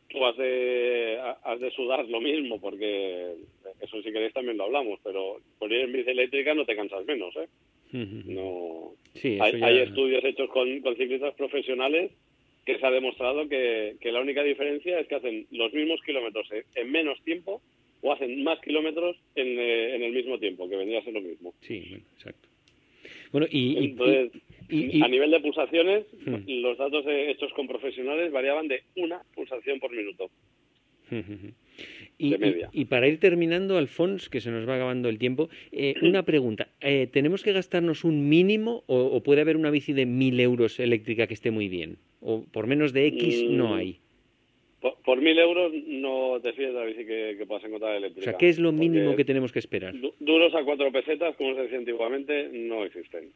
tú has de, has de sudar lo mismo porque eso si queréis también lo hablamos, pero por ir en bici eléctrica no te cansas menos, ¿eh? No. hay, estudios hechos con, con, ciclistas profesionales que se ha demostrado que, que la única diferencia es que hacen los mismos kilómetros en menos tiempo o hacen más kilómetros en, eh, en el mismo tiempo, que vendría a ser lo mismo. Sí, exacto. Bueno, y, Entonces, a nivel de pulsaciones, hmm. los datos hechos con profesionales variaban de una pulsación por minuto. Y, de media. Y, para ir terminando, Alfons, que se nos va acabando el tiempo, eh, una pregunta. Eh, ¿Tenemos que gastarnos un mínimo o, puede haber una bici de mil euros eléctrica que esté muy bien? ¿O por menos de X no mm, hay? Por, mil euros no te fíes de la bici que, puedas encontrar eléctrica. O sea, ¿qué es lo mínimo que tenemos que esperar? duros a cuatro pesetas, como se decía antiguamente, no existen.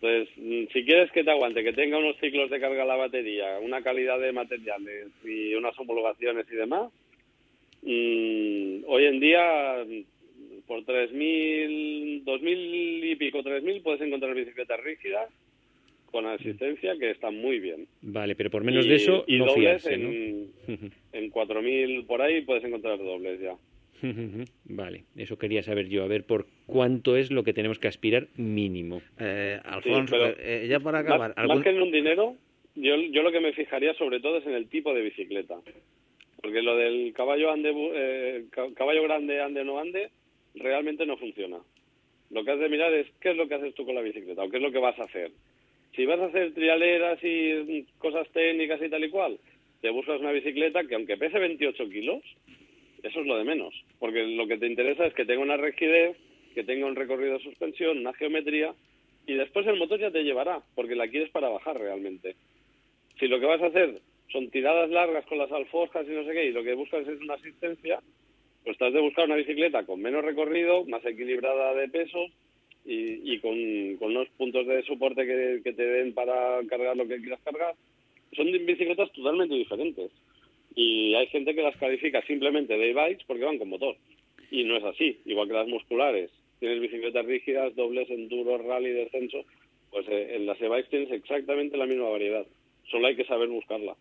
Entonces, mm, si quieres que te aguante, que tenga unos ciclos de carga la batería, una calidad de materiales y unas homologaciones y demás, mm, hoy en día mm, por 3.000, 2.000 y pico, 3.000 puedes encontrar bicicletas rígidas con asistencia que están muy bien. Vale, pero por menos de eso y no dobles fiarse, en, ¿no? en 4.000 por ahí puedes encontrar dobles ya. Vale, eso quería saber yo, a ver por cuánto es lo que tenemos que aspirar mínimo. Eh, Alfonso, pero eh, ya para más, acabar, más algún- que en un dinero, yo, yo lo que me fijaría sobre todo es en el tipo de bicicleta. Porque lo del caballo ande, bu- eh, ca- caballo grande ande o no ande, realmente no funciona. Lo que has de mirar es qué es lo que haces tú con la bicicleta o qué es lo que vas a hacer. Si vas a hacer trialeras y cosas técnicas y tal y cual, te buscas una bicicleta que aunque pese 28 kilos, eso es lo de menos. Porque lo que te interesa es que tenga una rigidez, que tenga un recorrido de suspensión, una geometría, y después el motor ya te llevará, porque la quieres para bajar realmente. Si lo que vas a hacer son tiradas largas con las alforjas y no sé qué, y lo que buscas es una asistencia, pues te has de buscar una bicicleta con menos recorrido, más equilibrada de pesos y, y con, con unos puntos de soporte que, que te den para cargar lo que quieras cargar. Son bicicletas totalmente diferentes. Y hay gente que las califica simplemente de e-bikes porque van con motor. Y no es así, igual que las musculares. Tienes bicicletas rígidas, dobles, enduro, rally, descenso. Pues eh, en las e-bikes tienes exactamente la misma variedad. Solo hay que saber buscarla.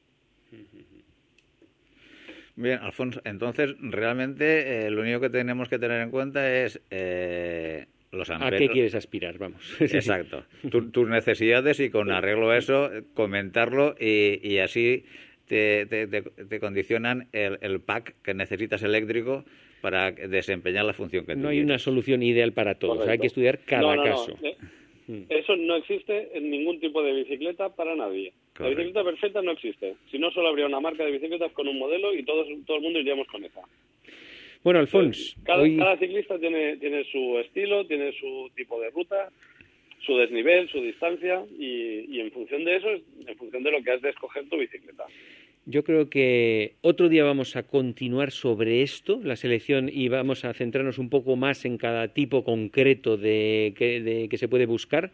Bien, Alfonso, entonces realmente eh, lo único que tenemos que tener en cuenta es eh, los ¿A qué quieres aspirar? Vamos. Exacto. Tu- tus necesidades y con arreglo a eso, comentarlo y, y así te, te- te- te condicionan el, el pack que necesitas eléctrico para desempeñar la función que tú No hay una solución ideal para todos, Correcto. hay que estudiar cada No, no, no. caso. Eh, Mm. Eso no existe en ningún tipo de bicicleta para nadie. Correcto. La bicicleta perfecta no existe. Si no, solo habría una marca de bicicletas con un modelo y todos, todo el mundo iríamos con esa. Bueno, Alfonso, Cada, hoy... cada ciclista tiene, tiene su estilo, tiene su tipo de ruta, su desnivel, su distancia y, y en función de eso, es en función de lo que has de escoger tu bicicleta. Yo creo que otro día vamos a continuar sobre esto, la selección, y vamos a centrarnos un poco más en cada tipo concreto de que, de que se puede buscar.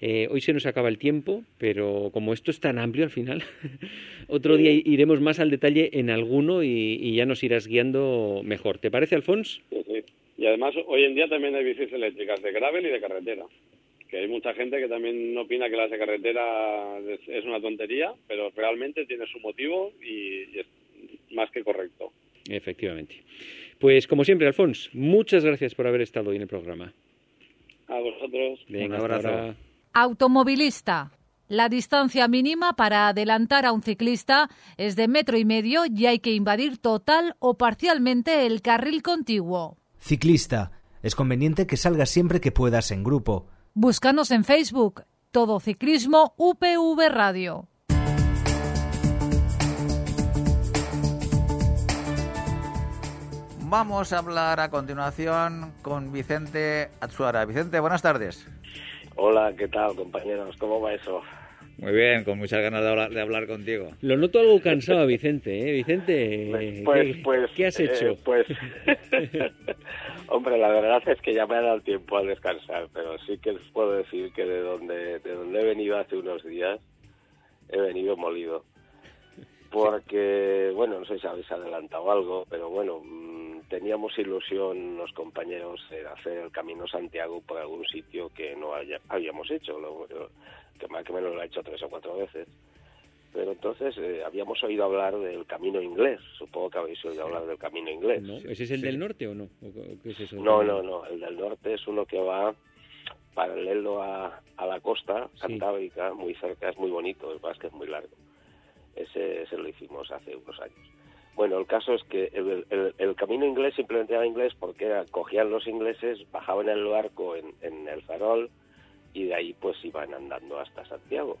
Eh, hoy se nos acaba el tiempo, pero como esto es tan amplio al final, otro día iremos más al detalle en alguno y, y ya nos irás guiando mejor. ¿Te parece, Alfonso? Sí, sí. Y además, hoy en día también hay bicis eléctricas de gravel y de carretera. Que hay mucha gente que también opina que las de carretera es, es una tontería, pero realmente tiene su motivo y, y es más que correcto. Efectivamente. Pues como siempre, Alfonso, muchas gracias por haber estado hoy en el programa. A vosotros. Venga, Un hasta abrazo. ahora. Automovilista. La distancia mínima para adelantar a un ciclista es de metro y medio y hay que invadir total o parcialmente el carril contiguo. Ciclista. Es conveniente que salgas siempre que puedas en grupo. Búscanos en Facebook. Todo Ciclismo UPV Radio. Vamos a hablar a continuación con Vicente Atsuara. Vicente, buenas tardes. Hola, ¿qué tal, compañeros? ¿Cómo va eso? Muy bien, con muchas ganas de hablar, de hablar contigo. Lo noto algo cansado, a Vicente. ¿eh? Vicente, Pues, ¿qué, pues, qué has eh, hecho? pues, hombre, la verdad es que ya me ha dado tiempo al descansar, pero sí que les puedo decir que de donde, de donde he venido hace unos días, he venido molido. Porque, bueno, no sé si habéis adelantado algo, pero bueno, mm, teníamos ilusión los compañeros en hacer el Camino Santiago por algún sitio que no haya- habíamos hecho, lo- que más que menos lo ha hecho tres o cuatro veces. Pero entonces eh, habíamos oído hablar del Camino Inglés, supongo que habéis oído hablar del Camino Inglés. ¿No? ¿Ese es el del norte o no? ¿O qué- es eso? No, no, no. El del norte es uno que va paralelo a, a la costa Sí. cantábrica, muy cerca, es muy bonito, el que es muy largo. Ese, ese lo hicimos hace unos años. Bueno, el caso es que el, camino inglés simplemente era inglés porque era- cogían los ingleses, bajaban el barco en, en el farol y de ahí pues iban andando hasta Santiago.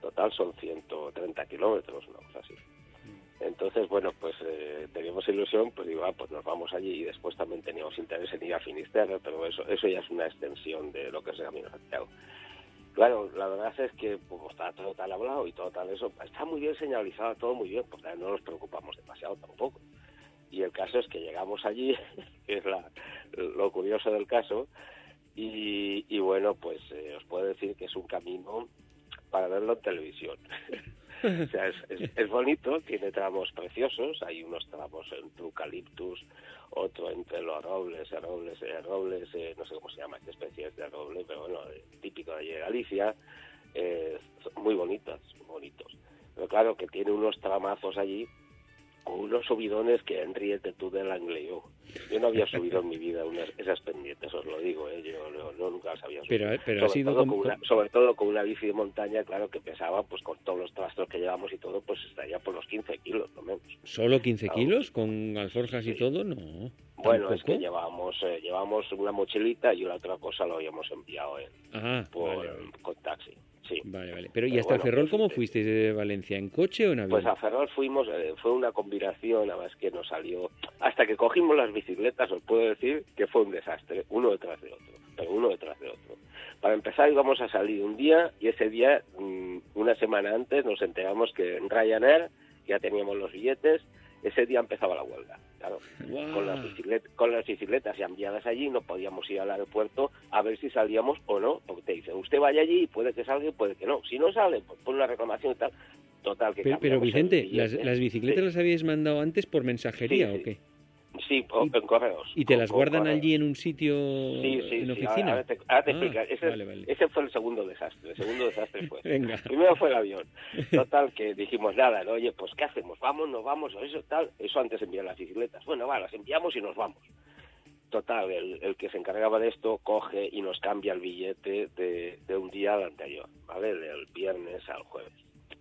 Total son 130 kilómetros, una cosa así. Entonces, bueno, pues eh, teníamos ilusión, pues digo, ah, pues nos vamos allí y después también teníamos interés en ir a Finisterre, pero eso, eso ya es una extensión de lo que es el Camino de Santiago. Claro, la verdad es que como está todo tan hablado y todo tal eso, está muy bien señalizado, todo muy bien, pues no nos preocupamos demasiado tampoco. Y el caso es que llegamos allí, que es la, lo curioso del caso, Y, y bueno, pues eh, os puedo decir que es un camino para verlo en televisión. o sea, es, es, bonito, tiene tramos preciosos, hay unos tramos entre eucaliptus, otro entre los robles, eh, robles, eh, robles, eh, no sé cómo se llama, qué especies de roble, pero bueno, eh, típico de allí de Galicia, eh, muy bonitas, bonitos. Pero claro que tiene unos tramazos allí con unos subidones que enríete tú del angleo. Yo no había subido en mi vida unas, esas pendientes, os lo digo, ¿eh? yo no, no- nunca las había subido. Pero, pero ha sobre, sido todo con una, sobre todo con una bici de montaña, claro, que pesaba, pues con todos los trastos que llevamos y todo, pues estaría por los 15 kilos, lo menos. ¿Solo 15 Claro. kilos? ¿Con alforjas y todo? No. Bueno, es que llevábamos, eh, llevábamos una mochilita y la otra cosa lo habíamos enviado en, Ah, por, vale, vale. con taxi. Sí. Vale, vale. Pero ¿y Pero hasta bueno, Ferrol pues, cómo eh, fuisteis de Valencia? ¿En coche o en avión? Pues a Ferrol fuimos, eh, fue una combinación, además que nos salió, hasta que cogimos las bicicletas, os puedo decir que fue un desastre, uno detrás de otro, pero uno detrás de otro. Para empezar íbamos a salir un día y ese día, mm, una semana antes, nos enteramos que en Ryanair ya teníamos los billetes, ese día empezaba la huelga, claro. Con las, bicicletas, con las bicicletas ya enviadas allí no podíamos ir al aeropuerto a ver si salíamos o no, porque te dicen, usted vaya allí, puede que salga y puede que no. Si no sale, pues pone una reclamación y tal. Total, que Pero, pero, Vicente. ¿las, las bicicletas Sí. las habíais mandado antes por mensajería Sí, o qué? Sí, o- Y- en correos. ¿Y te las guardan correos. allí en un sitio Sí, sí, en oficina? Ahora te, ahora te Ah, explico. Ese, vale, vale. ese fue el segundo desastre. El segundo desastre fue. Venga. Primero fue el avión. Total, que dijimos nada, ¿no? Oye, pues ¿qué hacemos? Vamos, nos vamos, o eso tal. Eso antes enviar las bicicletas. Bueno, va, las enviamos y nos vamos. Total, el, el que se encargaba de esto coge y nos cambia el billete de, de un día al anterior, ¿vale? Del viernes al jueves.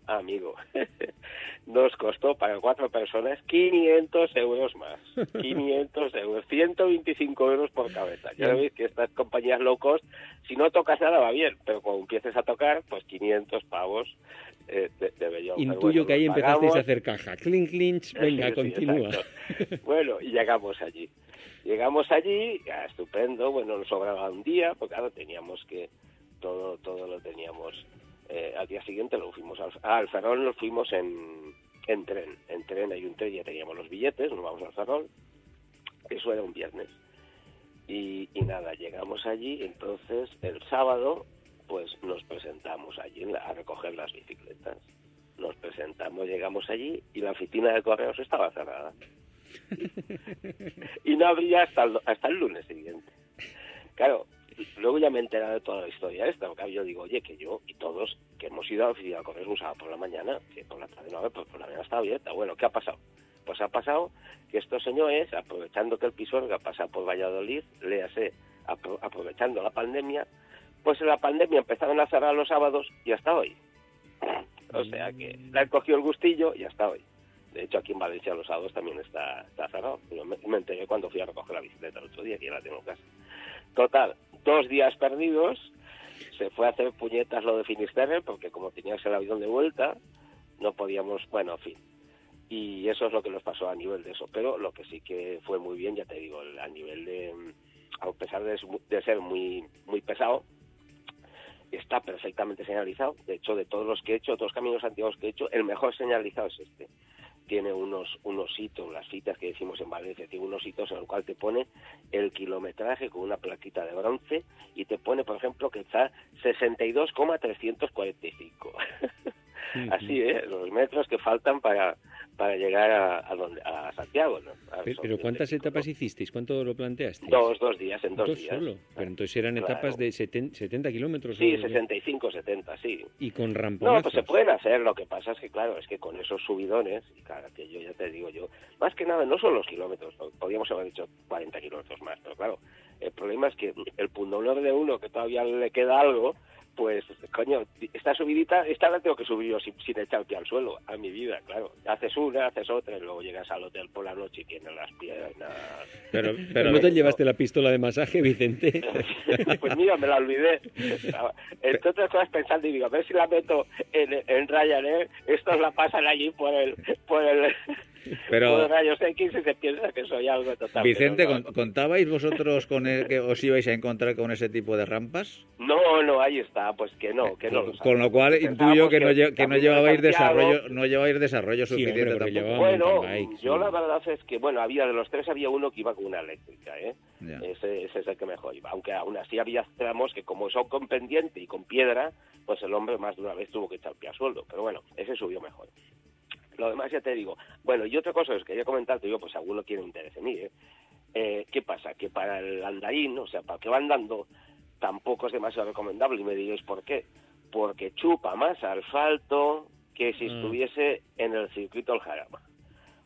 Amigo, nos costó para cuatro personas 500 euros más. 500 euros, 125 euros por cabeza. Ya veis que estas compañías low cost, si no tocas nada va bien, pero cuando empieces a tocar, pues 500 pavos eh, de, de bellón. Pero Intuyo bueno, que ahí empezasteis a hacer caja. Clink, clinch, venga, Sí, continúa. Bueno, y llegamos allí. Llegamos allí, ya, estupendo, bueno, nos sobraba un día, porque claro, teníamos que, todo todo lo teníamos, eh, al día siguiente lo fuimos al, ah, al Ferrol, nos fuimos en, en tren, en tren hay un tren, ya teníamos los billetes, nos vamos al Ferrol, eso era un viernes. Y, y nada, llegamos allí, entonces el sábado, pues nos presentamos allí a recoger las bicicletas. Nos presentamos, llegamos allí y la oficina de correos estaba cerrada. y no abría hasta el, hasta el lunes siguiente. Claro, luego ya me he enterado de toda la historia esta, porque yo digo, oye, que yo y todos que hemos ido a la oficina de correos un sábado por la mañana, que por la tarde no, pues por la mañana está abierta. Bueno, ¿qué ha pasado? Pues ha pasado que estos señores, aprovechando que el Pisuerga pasa por Valladolid, léase, apro- aprovechando la pandemia, pues en la pandemia empezaron a cerrar los sábados y hasta hoy. O sea que le han cogido el gustillo y hasta hoy. De hecho, aquí en Valencia los sábados también está, está cerrado. Me, me enteré cuando fui a recoger la bicicleta el otro día, que ya la tengo en casa. Total, dos días perdidos. Se fue a hacer puñetas lo de Finisterre, porque como tenías el avión de vuelta, no podíamos, bueno, en fin. Y eso es lo que nos pasó a nivel de eso. Pero lo que sí que fue muy bien, ya te digo, a nivel de, a pesar de, de ser muy, muy pesado, está perfectamente señalizado. De hecho, de todos los que he hecho, todos los caminos antiguos que he hecho, el mejor señalizado es este. Tiene unos, unos hitos, las citas que decimos en Valencia, tiene unos hitos en el cual te pone el kilometraje con una plaquita de bronce y te pone, por ejemplo, que está 62,345. Así, ¿eh? Los metros que faltan para, para llegar a, a, donde, a Santiago, ¿no? A- Pero, ¿cuántas 35. etapas hicisteis? ¿Cuánto lo planteasteis? Dos, dos días, en dos, Dos días. solo. Pero entonces eran Claro. etapas de seten- 70 kilómetros. Sí, o- 65, 70, sí. Y con No, ramponazos. pues se pueden hacer. Lo que pasa es que, claro, es que con esos subidones, y claro, que yo ya te digo yo, más que nada, no son los kilómetros, po- podríamos haber dicho 40 kilómetros más, pero claro, el problema es que el pundonor de uno, que todavía le queda algo, pues, coño, esta subidita, esta la tengo que subir yo sin, sin echar pie al suelo, a mi vida, claro. Haces una, haces otra, y luego llegas al hotel por la noche y tienes las piernas... Pero, pero no te llevaste la pistola de masaje, Vicente. pues mira, me la olvidé. Entre otras cosas pensando y digo, a ver si la meto en, en Ryanair, estos la pasan allí por el, por el, Pero- Con rayos X y se piensa que soy algo total. Vicente, pero no. ¿con- ¿contabais vosotros con el, que os ibais a encontrar con ese tipo de rampas? No, no, ahí está, pues que no, que no. con, lo con lo cual intuyo que no, lle- que no llevabais desarrollo, no llevabais desarrollo Sí, suficiente hombre, tampoco. Bueno, yo sí. la verdad es que, bueno, había de los tres había uno que iba con una eléctrica, ¿eh? Ese, ese es el que mejor iba. Aunque aún así había tramos que como son con pendiente y con piedra, pues el hombre más de una vez tuvo que echar pie a sueldo. Pero bueno, ese subió mejor. Lo demás ya te digo. Bueno, y otra cosa es que quería comentar, te digo, pues alguno tiene interés en mí, ¿eh? Eh, ¿Qué pasa? Que para el andarín, o sea, para el que va andando, tampoco es demasiado recomendable. Y me diréis por qué. Porque chupa más asfalto que si Mm. estuviese en el circuito del Jarama.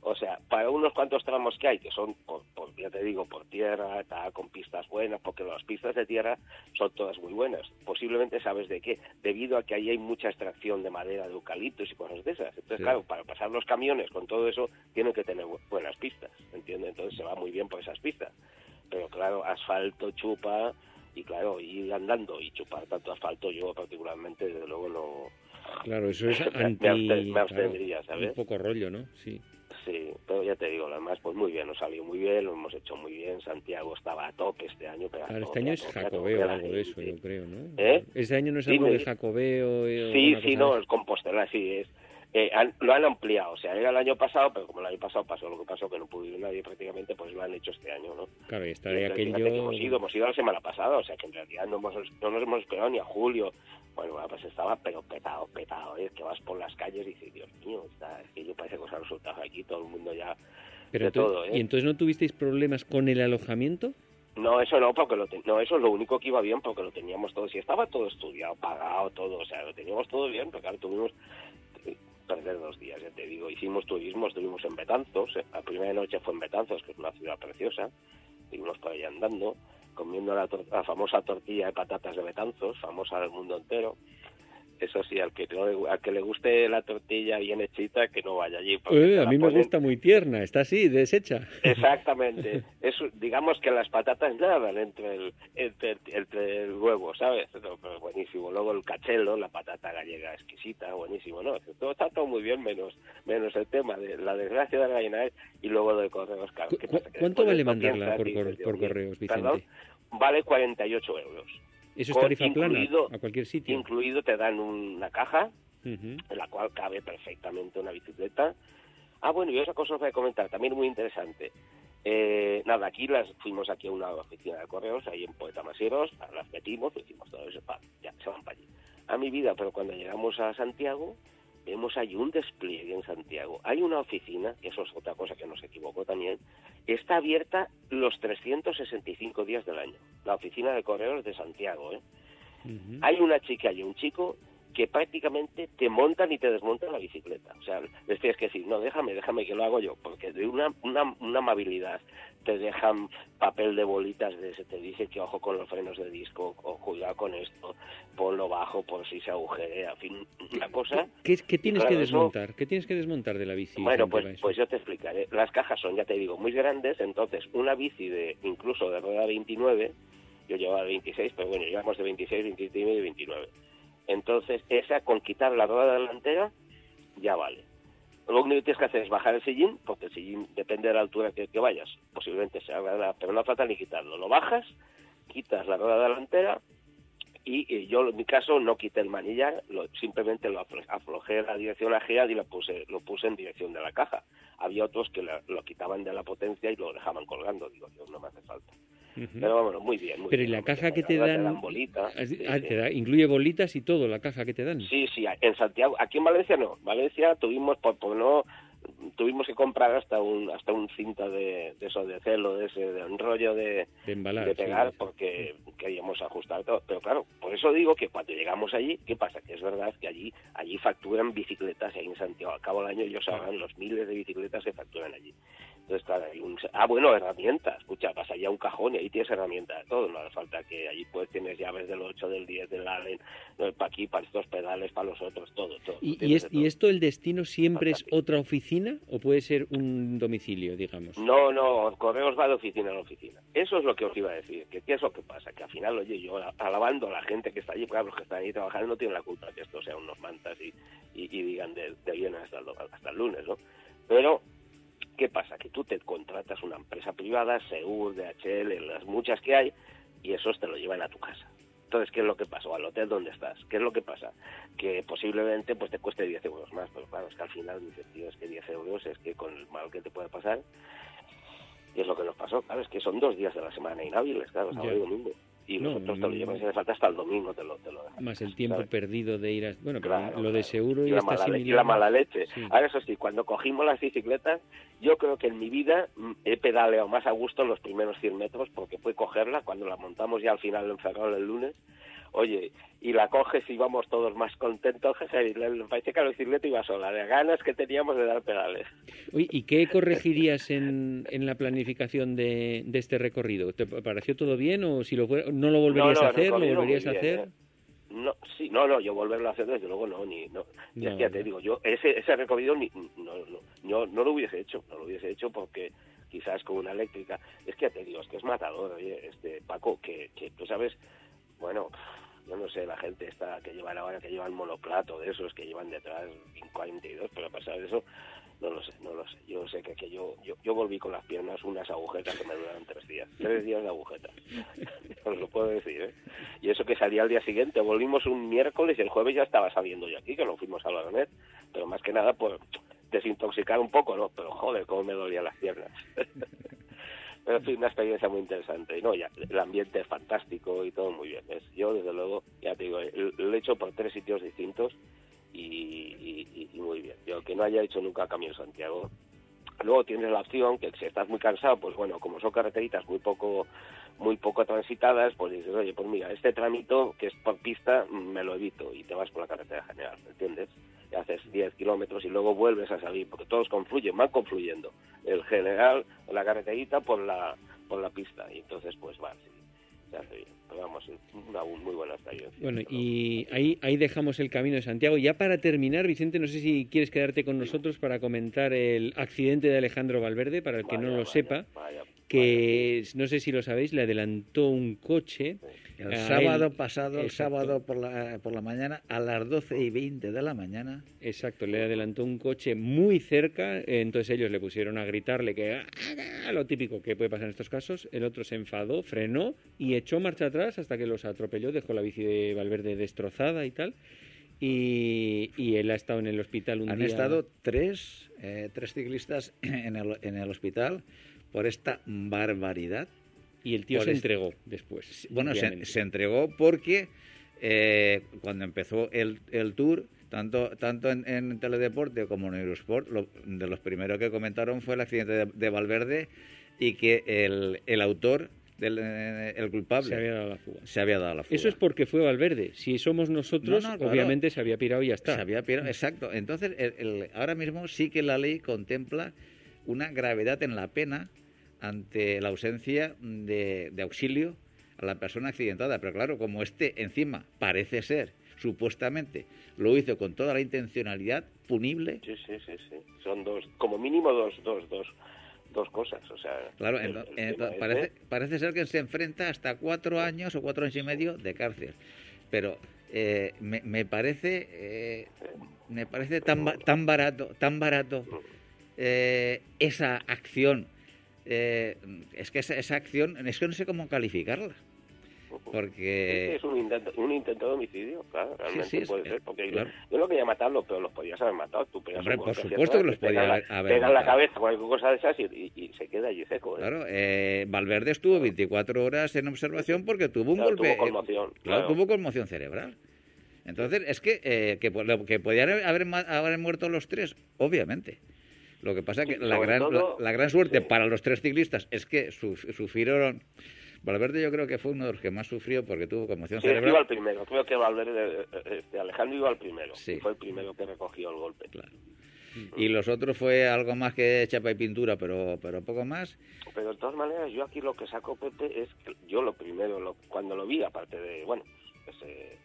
O sea, para unos cuantos tramos que hay, que son, por, por- ya te digo, por tierra, tal, con pistas buenas, porque las pistas de tierra son todas muy buenas. Posiblemente sabes de qué, debido a que ahí hay mucha extracción de madera, de eucaliptos y cosas de esas. Entonces, Sí. claro, para pasar los camiones con todo eso, tienen que tener bu- buenas pistas, ¿entiendes? Entonces se va muy bien por esas pistas. Pero claro, asfalto, chupa, y claro, ir andando y chupar tanto asfalto, yo particularmente, desde luego, no, Claro, eso es anti... me abstendría, ¿sabes? Un poco rollo, ¿no? Sí. Sí, pero ya te digo, además, pues muy bien, nos salió muy bien, lo hemos hecho muy bien. Santiago estaba a tope este año. Pero Claro, este año es jacobeo, algo de eso, yo creo, ¿no? ¿Eh? Este año no es algo de jacobeo. eh, Sí, sí, no, el Compostela sí es. Eh, han- lo han ampliado, o sea, era el año pasado, pero como el año pasado pasó lo que pasó, que no pudo ir nadie prácticamente, pues lo han hecho este año, ¿no? Claro, y estaría aquello... que hemos ido, hemos ido la semana pasada, o sea que en realidad no, hemos, no nos hemos esperado ni a julio. Bueno, pues estaba pero petado, petado, ¿eh? que vas por las calles y dices, Dios mío, está, es que yo parece que os han soltado aquí, todo el mundo ya Pero de todo, ¿eh? ¿Y entonces no tuvisteis problemas con el alojamiento? No, eso no, porque lo te- no, eso es lo único que iba bien porque lo teníamos todo, si estaba todo estudiado, pagado, todo, o sea, lo teníamos todo bien, pero claro, tuvimos que perder dos días, ya te digo, hicimos turismo, estuvimos en Betanzos, eh, la primera noche fue en Betanzos, que es una ciudad preciosa, estuvimos por ahí andando, comiendo la, la famosa tortilla de patatas de Betanzos, famosa del mundo entero, eso sí, al que, no le- al que le guste la tortilla bien hechita, que no vaya allí. a mí me gusta muy tierna, está así, deshecha. Exactamente. Es, digamos que las patatas nadan entre el, entre, entre el huevo, ¿sabes? Pero, pero buenísimo. Luego el cachelo, la patata gallega exquisita, buenísimo, ¿no? Todo está todo muy bien, menos menos el tema de la desgracia de la gallina y luego de correos. Claro, ¿Cu- ¿Cuánto vale mandarla por, por mío, correos, perdón, Vicente? Vale 48 euros. ¿Eso es tarifa plana incluido- a cualquier sitio? Incluido te dan una caja en la cual cabe perfectamente una bicicleta. Ah, bueno, y otra cosa os voy a comentar, también muy interesante. Eh, nada, aquí las fuimos aquí a una oficina de correos, ahí en Poeta Masieros, las metimos, hicimos todo eso, pa, ya, se van para allí. A mi vida, pero cuando llegamos a Santiago, vemos ahí un despliegue en Santiago. Hay una oficina, que eso es otra cosa que nos equivocó también, está abierta los 365 días del año. La oficina de correos de Santiago, ¿eh? Hay una chica y un chico que prácticamente te montan y te desmontan la bicicleta. O sea, les tienes que decir, no, déjame, déjame que lo hago yo, porque de una, una, una amabilidad te dejan papel de bolitas de ese, te dice que ojo con los frenos de disco, o cuidado con esto, ponlo bajo por si se agujerea, en fin, una cosa... ¿Qué, qué tienes claro, que eso- desmontar? ¿Qué tienes que desmontar de la bici? bueno, pues, eso? pues yo te explicaré. Las cajas son, ya te digo, muy grandes, entonces una bici de incluso de rueda 29, yo llevaba 26, pero bueno, llevamos de 26, 27 y 29. Entonces, esa con quitar la rueda delantera ya vale. Lo único que tienes que hacer es bajar el sillín, porque el sillín depende de la altura que, que vayas, posiblemente se haga, la- pero no falta ni quitarlo. Lo bajas, quitas la rueda delantera y, yo en mi caso no quité el manillar, lo- simplemente lo aflo- aflojé la dirección a girar y lo puse, lo puse en dirección de la caja. Había otros que la- lo quitaban de la potencia y lo dejaban colgando, digo yo, no me hace falta. Pero vámonos, muy bien. Muy Pero ¿y bien, la caja bien. que te dan? bolitas. Ah, sí, ah, sí. te da- incluye bolitas y todo, la caja que te dan. Sí, sí, en Santiago, aquí en Valencia no. Valencia tuvimos, por, por no, tuvimos que comprar hasta un hasta un cinta de, de eso, de celo, de ese, de un rollo de, De embalar. de sí. pegar, porque queríamos ajustar todo. Pero claro, por eso digo que cuando llegamos allí, ¿qué pasa? Que es verdad que allí allí facturan bicicletas ahí en Santiago. Al cabo del año ellos sabrán los miles de bicicletas que facturan allí. Un... Ah, bueno, herramientas. Escucha, vas allá a un cajón y ahí tienes herramientas de todo. No hace falta que allí pues tienes llaves del 8, del 10, del Allen, para aquí, para estos pedales, para los otros, todo, todo. ¿Y, es- y esto el destino siempre es otra oficina o puede ser un domicilio, digamos? No, no, Correos va de oficina en oficina. Eso es lo que os iba a decir. Que ¿Qué es lo que pasa? Que al final, oye, yo alabando a la gente que está allí, claro, los que están ahí trabajando no tienen la culpa de que esto sea unos mantas y, y, y digan de, de viernes hasta el, hasta el lunes, ¿no? Pero ¿qué pasa? Que tú te contratas una empresa privada, Segur, DHL, las muchas que hay, y esos te lo llevan a tu casa. Entonces, ¿qué es lo que pasa? O al hotel donde estás. ¿Qué es lo que pasa? Que posiblemente pues te cueste 10 euros más, pero claro, es que al final dices, tío, es que 10 euros es que con el mal que te puede pasar, y es lo que nos pasó, claro, es que son dos días de la semana inhábiles, claro, sábado y domingo. Y No, nosotros te lo no, llevas, si hace falta hasta el domingo te lo, te lo dejan. Más el tiempo ¿sabes? perdido de ir a... Bueno, pero Claro, lo de seguro y la, está mala, y la mala leche. Sí. Ahora, eso sí, cuando cogimos las bicicletas, yo creo que en mi vida mm, he pedaleado más a gusto los primeros 100 metros porque fue cogerla cuando la montamos ya al final del Ferrol el lunes. Oye, y la coges y vamos todos más contentos. jeje, y le- Parece que la bicicleta iba sola, de ganas que teníamos de dar pedales. Oye, ¿y qué corregirías en, en la planificación de, de este recorrido? ¿Te pareció todo bien o si lo fuera- no lo volverías No, no, a hacer? ¿Lo volverías a bien, hacer? ¿eh? No, sí, no, no, yo volverlo a hacer desde luego no, ni, no. Y es No, que ya te no. digo, yo ese, ese recorrido ni, no, no, no, no lo hubiese hecho, no lo hubiese hecho porque quizás con una eléctrica, es que ya te digo, es que es matador, oye, este Paco, que, que tú sabes, no la gente esta que llevan ahora, que llevan monoplato de esos, que llevan detrás 42, pero a pesar de eso, no lo sé, no lo sé. Yo sé que, que yo, yo, yo volví con las piernas unas agujetas que me duraron tres días. Tres días de agujetas. Os lo puedo decir, ¿eh? Y eso que salía al día siguiente. Volvimos un miércoles y el jueves ya estaba saliendo yo aquí, que lo fuimos a la Donet. Pero más que nada, pues, desintoxicar un poco, ¿no? Pero joder, cómo me dolían las piernas. Pero en fin, una experiencia muy interesante. Y no, ya, el ambiente es fantástico y todo muy bien. Es, yo, desde luego, ya te digo, lo he hecho por tres sitios distintos y, muy bien. Yo que no haya hecho nunca Camino Santiago. Luego tienes la opción que si estás muy cansado, pues bueno, como son carreteritas muy poco muy poco transitadas, pues dices, oye, pues mira, este trámite que es por pista me lo evito y te vas por la carretera general, ¿entiendes? Y haces 10 kilómetros y luego vuelves a salir, porque todos confluyen, van confluyendo. El general, la carreterita por la por la pista y entonces pues va, sí, se hace bien. Pero vamos, una muy buena experiencia. Bueno, y ahí, ahí dejamos el camino de Santiago. Ya para terminar, Vicente, no sé si quieres quedarte con nosotros para comentar el accidente de Alejandro Valverde, para el que Vaya, no lo vaya, sepa, vaya, que no sé si lo sabéis, le adelantó un coche. El sábado él. pasado, el sábado por la, por la mañana, a las 12 y 20 de la mañana, Exacto, le adelantó un coche muy cerca, entonces ellos le pusieron a gritarle que "Ah", lo típico que puede pasar en estos casos, el otro se enfadó, frenó y echó marcha atrás hasta que los atropelló, dejó la bici de Valverde destrozada y tal, y, y él ha estado en el hospital un han día. estado tres, eh, tres ciclistas en el, en el hospital por esta barbaridad. Y el tío se este- entregó después. Bueno, se, entregó porque eh, cuando empezó el, el tour, tanto, tanto en, en Teledeporte como en Eurosport, lo- de los primeros que comentaron fue el accidente de, de Valverde y que el, el autor, del, eh, el culpable, se había dado la fuga. se había dado la fuga. Eso es porque fue Valverde. Si somos nosotros, No, no, claro. obviamente se había pirado y ya está. Se había pirado, exacto. Entonces, el- el- ahora mismo sí que la ley contempla una gravedad en la pena ante la ausencia de, de auxilio a la persona accidentada. Pero claro, como este encima parece ser, supuestamente, lo hizo con toda la intencionalidad punible, Sí, sí, sí, sí. Son dos, como mínimo dos, dos, dos, dos cosas. O sea, claro, el- ento- el tema ento- este- parece, parece ser que se enfrenta hasta cuatro años o cuatro años y medio de cárcel. Pero eh, me, me parece eh, me parece tan, tan barato, tan barato eh, esa acción. Eh, es que esa, esa acción, es que no sé cómo calificarla. Porque es un intento, un intento de homicidio, claro, realmente sí, puede ser, porque claro. yo lo quería matarlo, pero los podías haber matado, tú Hombre, por supuesto que los podía pegas la- haber- pegas la matado. cabeza, cualquier cosa de esas y, y- y se queda allí seco. ¿eh? Claro, eh, Valverde estuvo 24 horas en observación porque tuvo un Claro, golpe. tuvo conmoción, eh, claro, claro. tuvo conmoción cerebral. Entonces, es que, eh, que, que podían haber, haber muerto los tres, obviamente. Lo que pasa que Sí, la gran, todo- la, la gran suerte sí. para los tres ciclistas es que su- sufrieron. Valverde yo creo que fue uno de los que más sufrió porque tuvo conmoción Sí, es que iba cerebral. al primero, creo que Valverde, eh, este, Alejandro iba al primero, Sí. fue el primero que recogió el golpe. Claro. Y los otros fue algo más que chapa y pintura, pero, pero poco más. Pero de todas maneras, yo aquí lo que saco, Pepe, es que yo lo primero, lo- cuando lo vi, aparte de, bueno, ese,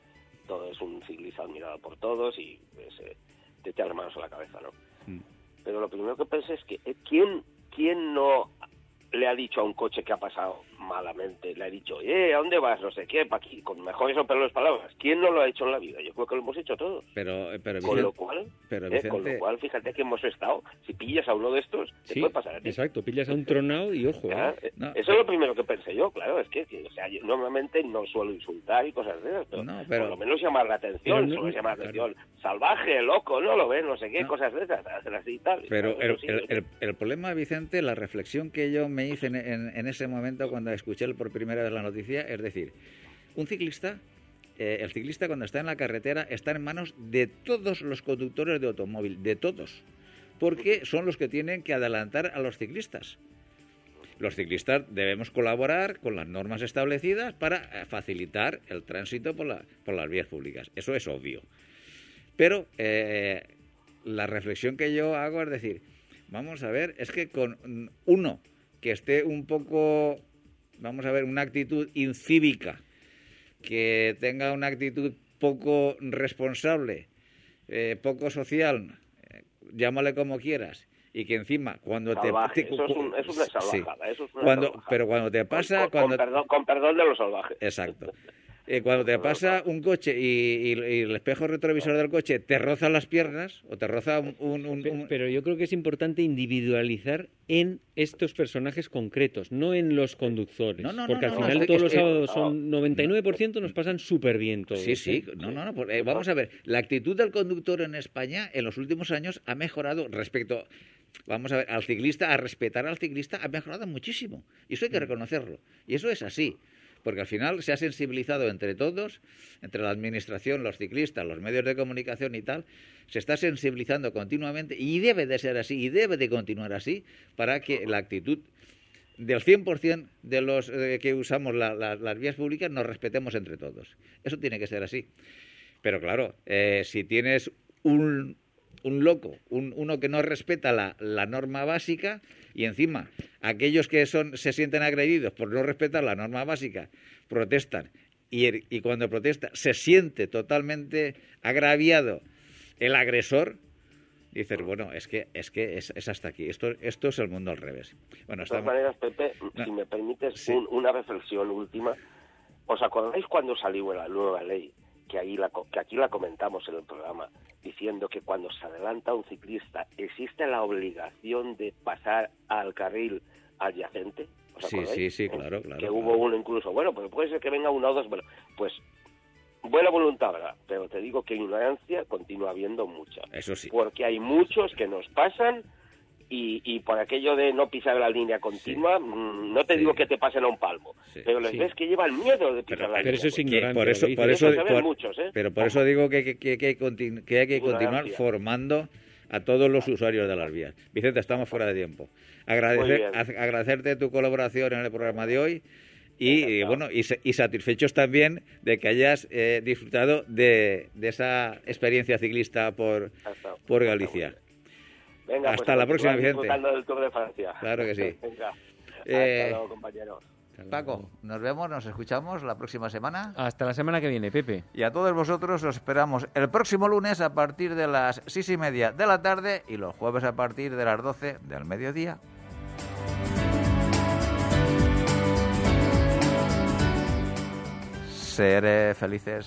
todo es un ciclista admirado por todos y ese, te las manos a la cabeza, ¿no? Mm. Pero lo primero que pensé es que, eh, ¿quién, ¿quién no le ha dicho a un coche que ha pasado malamente le ha dicho, eh, ¿a dónde vas? No sé qué, pa' aquí, con mejores o peores palabras. ¿Quién no lo ha hecho en la vida? Yo creo que lo hemos hecho todos. Pero, eh, pero, Con Vicente- lo cual, pero, eh, con lo cual, fíjate que hemos estado. Si pillas a uno de estos, te Sí, puede pasar a ti. exacto. Pillas a un tronado y ojo. ¿eh? No, Eso es lo primero que pensé yo, claro, es que, o sea, yo normalmente no suelo insultar y cosas de esas, pero, No, pero- por lo menos llamar la atención, no- suele llamar la claro. atención, salvaje, loco, no lo ves, no sé qué, cosas de esas, hacer así y tal. Pero el problema, Vicente, la reflexión que yo me hice en, en- en ese momento cuando escuché por primera vez la noticia, es decir, un ciclista, eh, el ciclista cuando está en la carretera está en manos de todos los conductores de automóvil, de todos, porque son los que tienen que adelantar a los ciclistas. Los ciclistas debemos colaborar con las normas establecidas para eh, facilitar el tránsito por, la- por las vías públicas. Eso es obvio. Pero eh, la reflexión que yo hago es decir, vamos a ver, es que con mm, uno que esté un poco, vamos a ver, una actitud incívica, que tenga una actitud poco responsable, eh, poco social, eh, llámale como quieras, y que encima cuando salvaje, te... te- eso es, un- es una sí. salvajada, eso es una Cuando, salvajada. pero cuando te pasa, con, con cuando, perdón, con perdón de los salvajes. Exacto. Eh, cuando te pasa un coche y, y- y el espejo retrovisor del coche te roza las piernas o te roza un... un- un- Pe- un- Pero yo creo que es importante individualizar en estos personajes concretos, no en los conductores. No, no, no, porque no, al final es todos los es sábados son 99% nos pasan súper bien todos. Sí, sí, ¿eh? no, no, no. eh, vamos a ver, la actitud del conductor en España en los últimos años ha mejorado respecto, vamos a ver, al ciclista, a respetar al ciclista, ha mejorado muchísimo. Y eso hay que reconocerlo. Y eso es así. Porque al final se ha sensibilizado entre todos, entre la administración, los ciclistas, los medios de comunicación y tal, se está sensibilizando continuamente y debe de ser así y debe de continuar así para que la actitud del 100% de los eh, que usamos la- la- las vías públicas nos respetemos entre todos. Eso tiene que ser así. Pero claro, eh, si tienes un, un loco, un- uno que no respeta la, la norma básica y encima aquellos que son se sienten agredidos por no respetar la norma básica protestan y, el- y cuando protesta se siente totalmente agraviado el agresor, dices, bueno, es que es que es, es hasta aquí. Esto, esto es el mundo al revés. Bueno, De todas estamos... maneras, Pepe, No. si me permites Sí. un- una reflexión última. ¿Os acordáis cuando salió la nueva ley? Que, ahí la, que aquí la comentamos en el programa, diciendo que cuando se adelanta un ciclista existe la obligación de pasar al carril adyacente. ¿Os Sí, sí, sí, ¿Eh? claro, claro, Que claro. hubo uno incluso, bueno, pues puede ser que venga uno o dos, bueno, pues buena voluntad, ¿verdad? Pero te digo que ignorancia continúa habiendo mucha Eso sí. porque hay muchos que nos pasan y, y por aquello de no pisar la línea continua, mm, no te Sí. digo que te pasen a un palmo, Sí. pero les Sí. ves que llevan miedo de pisar Pero- la Pero línea eso es ignorancia. por eso, lo por dices. eso, Eso se ven por- muchos, ¿eh? pero por eso digo que, que- que- que hay, que continuar formando a todos los usuarios de las vías. Vicente, estamos fuera de tiempo. Agradecer, agradecerte tu colaboración en el programa de hoy y, y, bueno y, y satisfechos también de que hayas eh, disfrutado de, de esa experiencia ciclista por, por Galicia. Venga, Hasta pues la próxima, Vicente. del Tour de Francia. Claro que sí. Venga. Eh, Hasta luego, compañeros. Paco, nos vemos, nos escuchamos la próxima semana. Hasta la semana que viene, Pepe. Y a todos vosotros os esperamos el próximo lunes a partir de las seis y media de la tarde y los jueves a partir de las 12 del mediodía. Seré felices.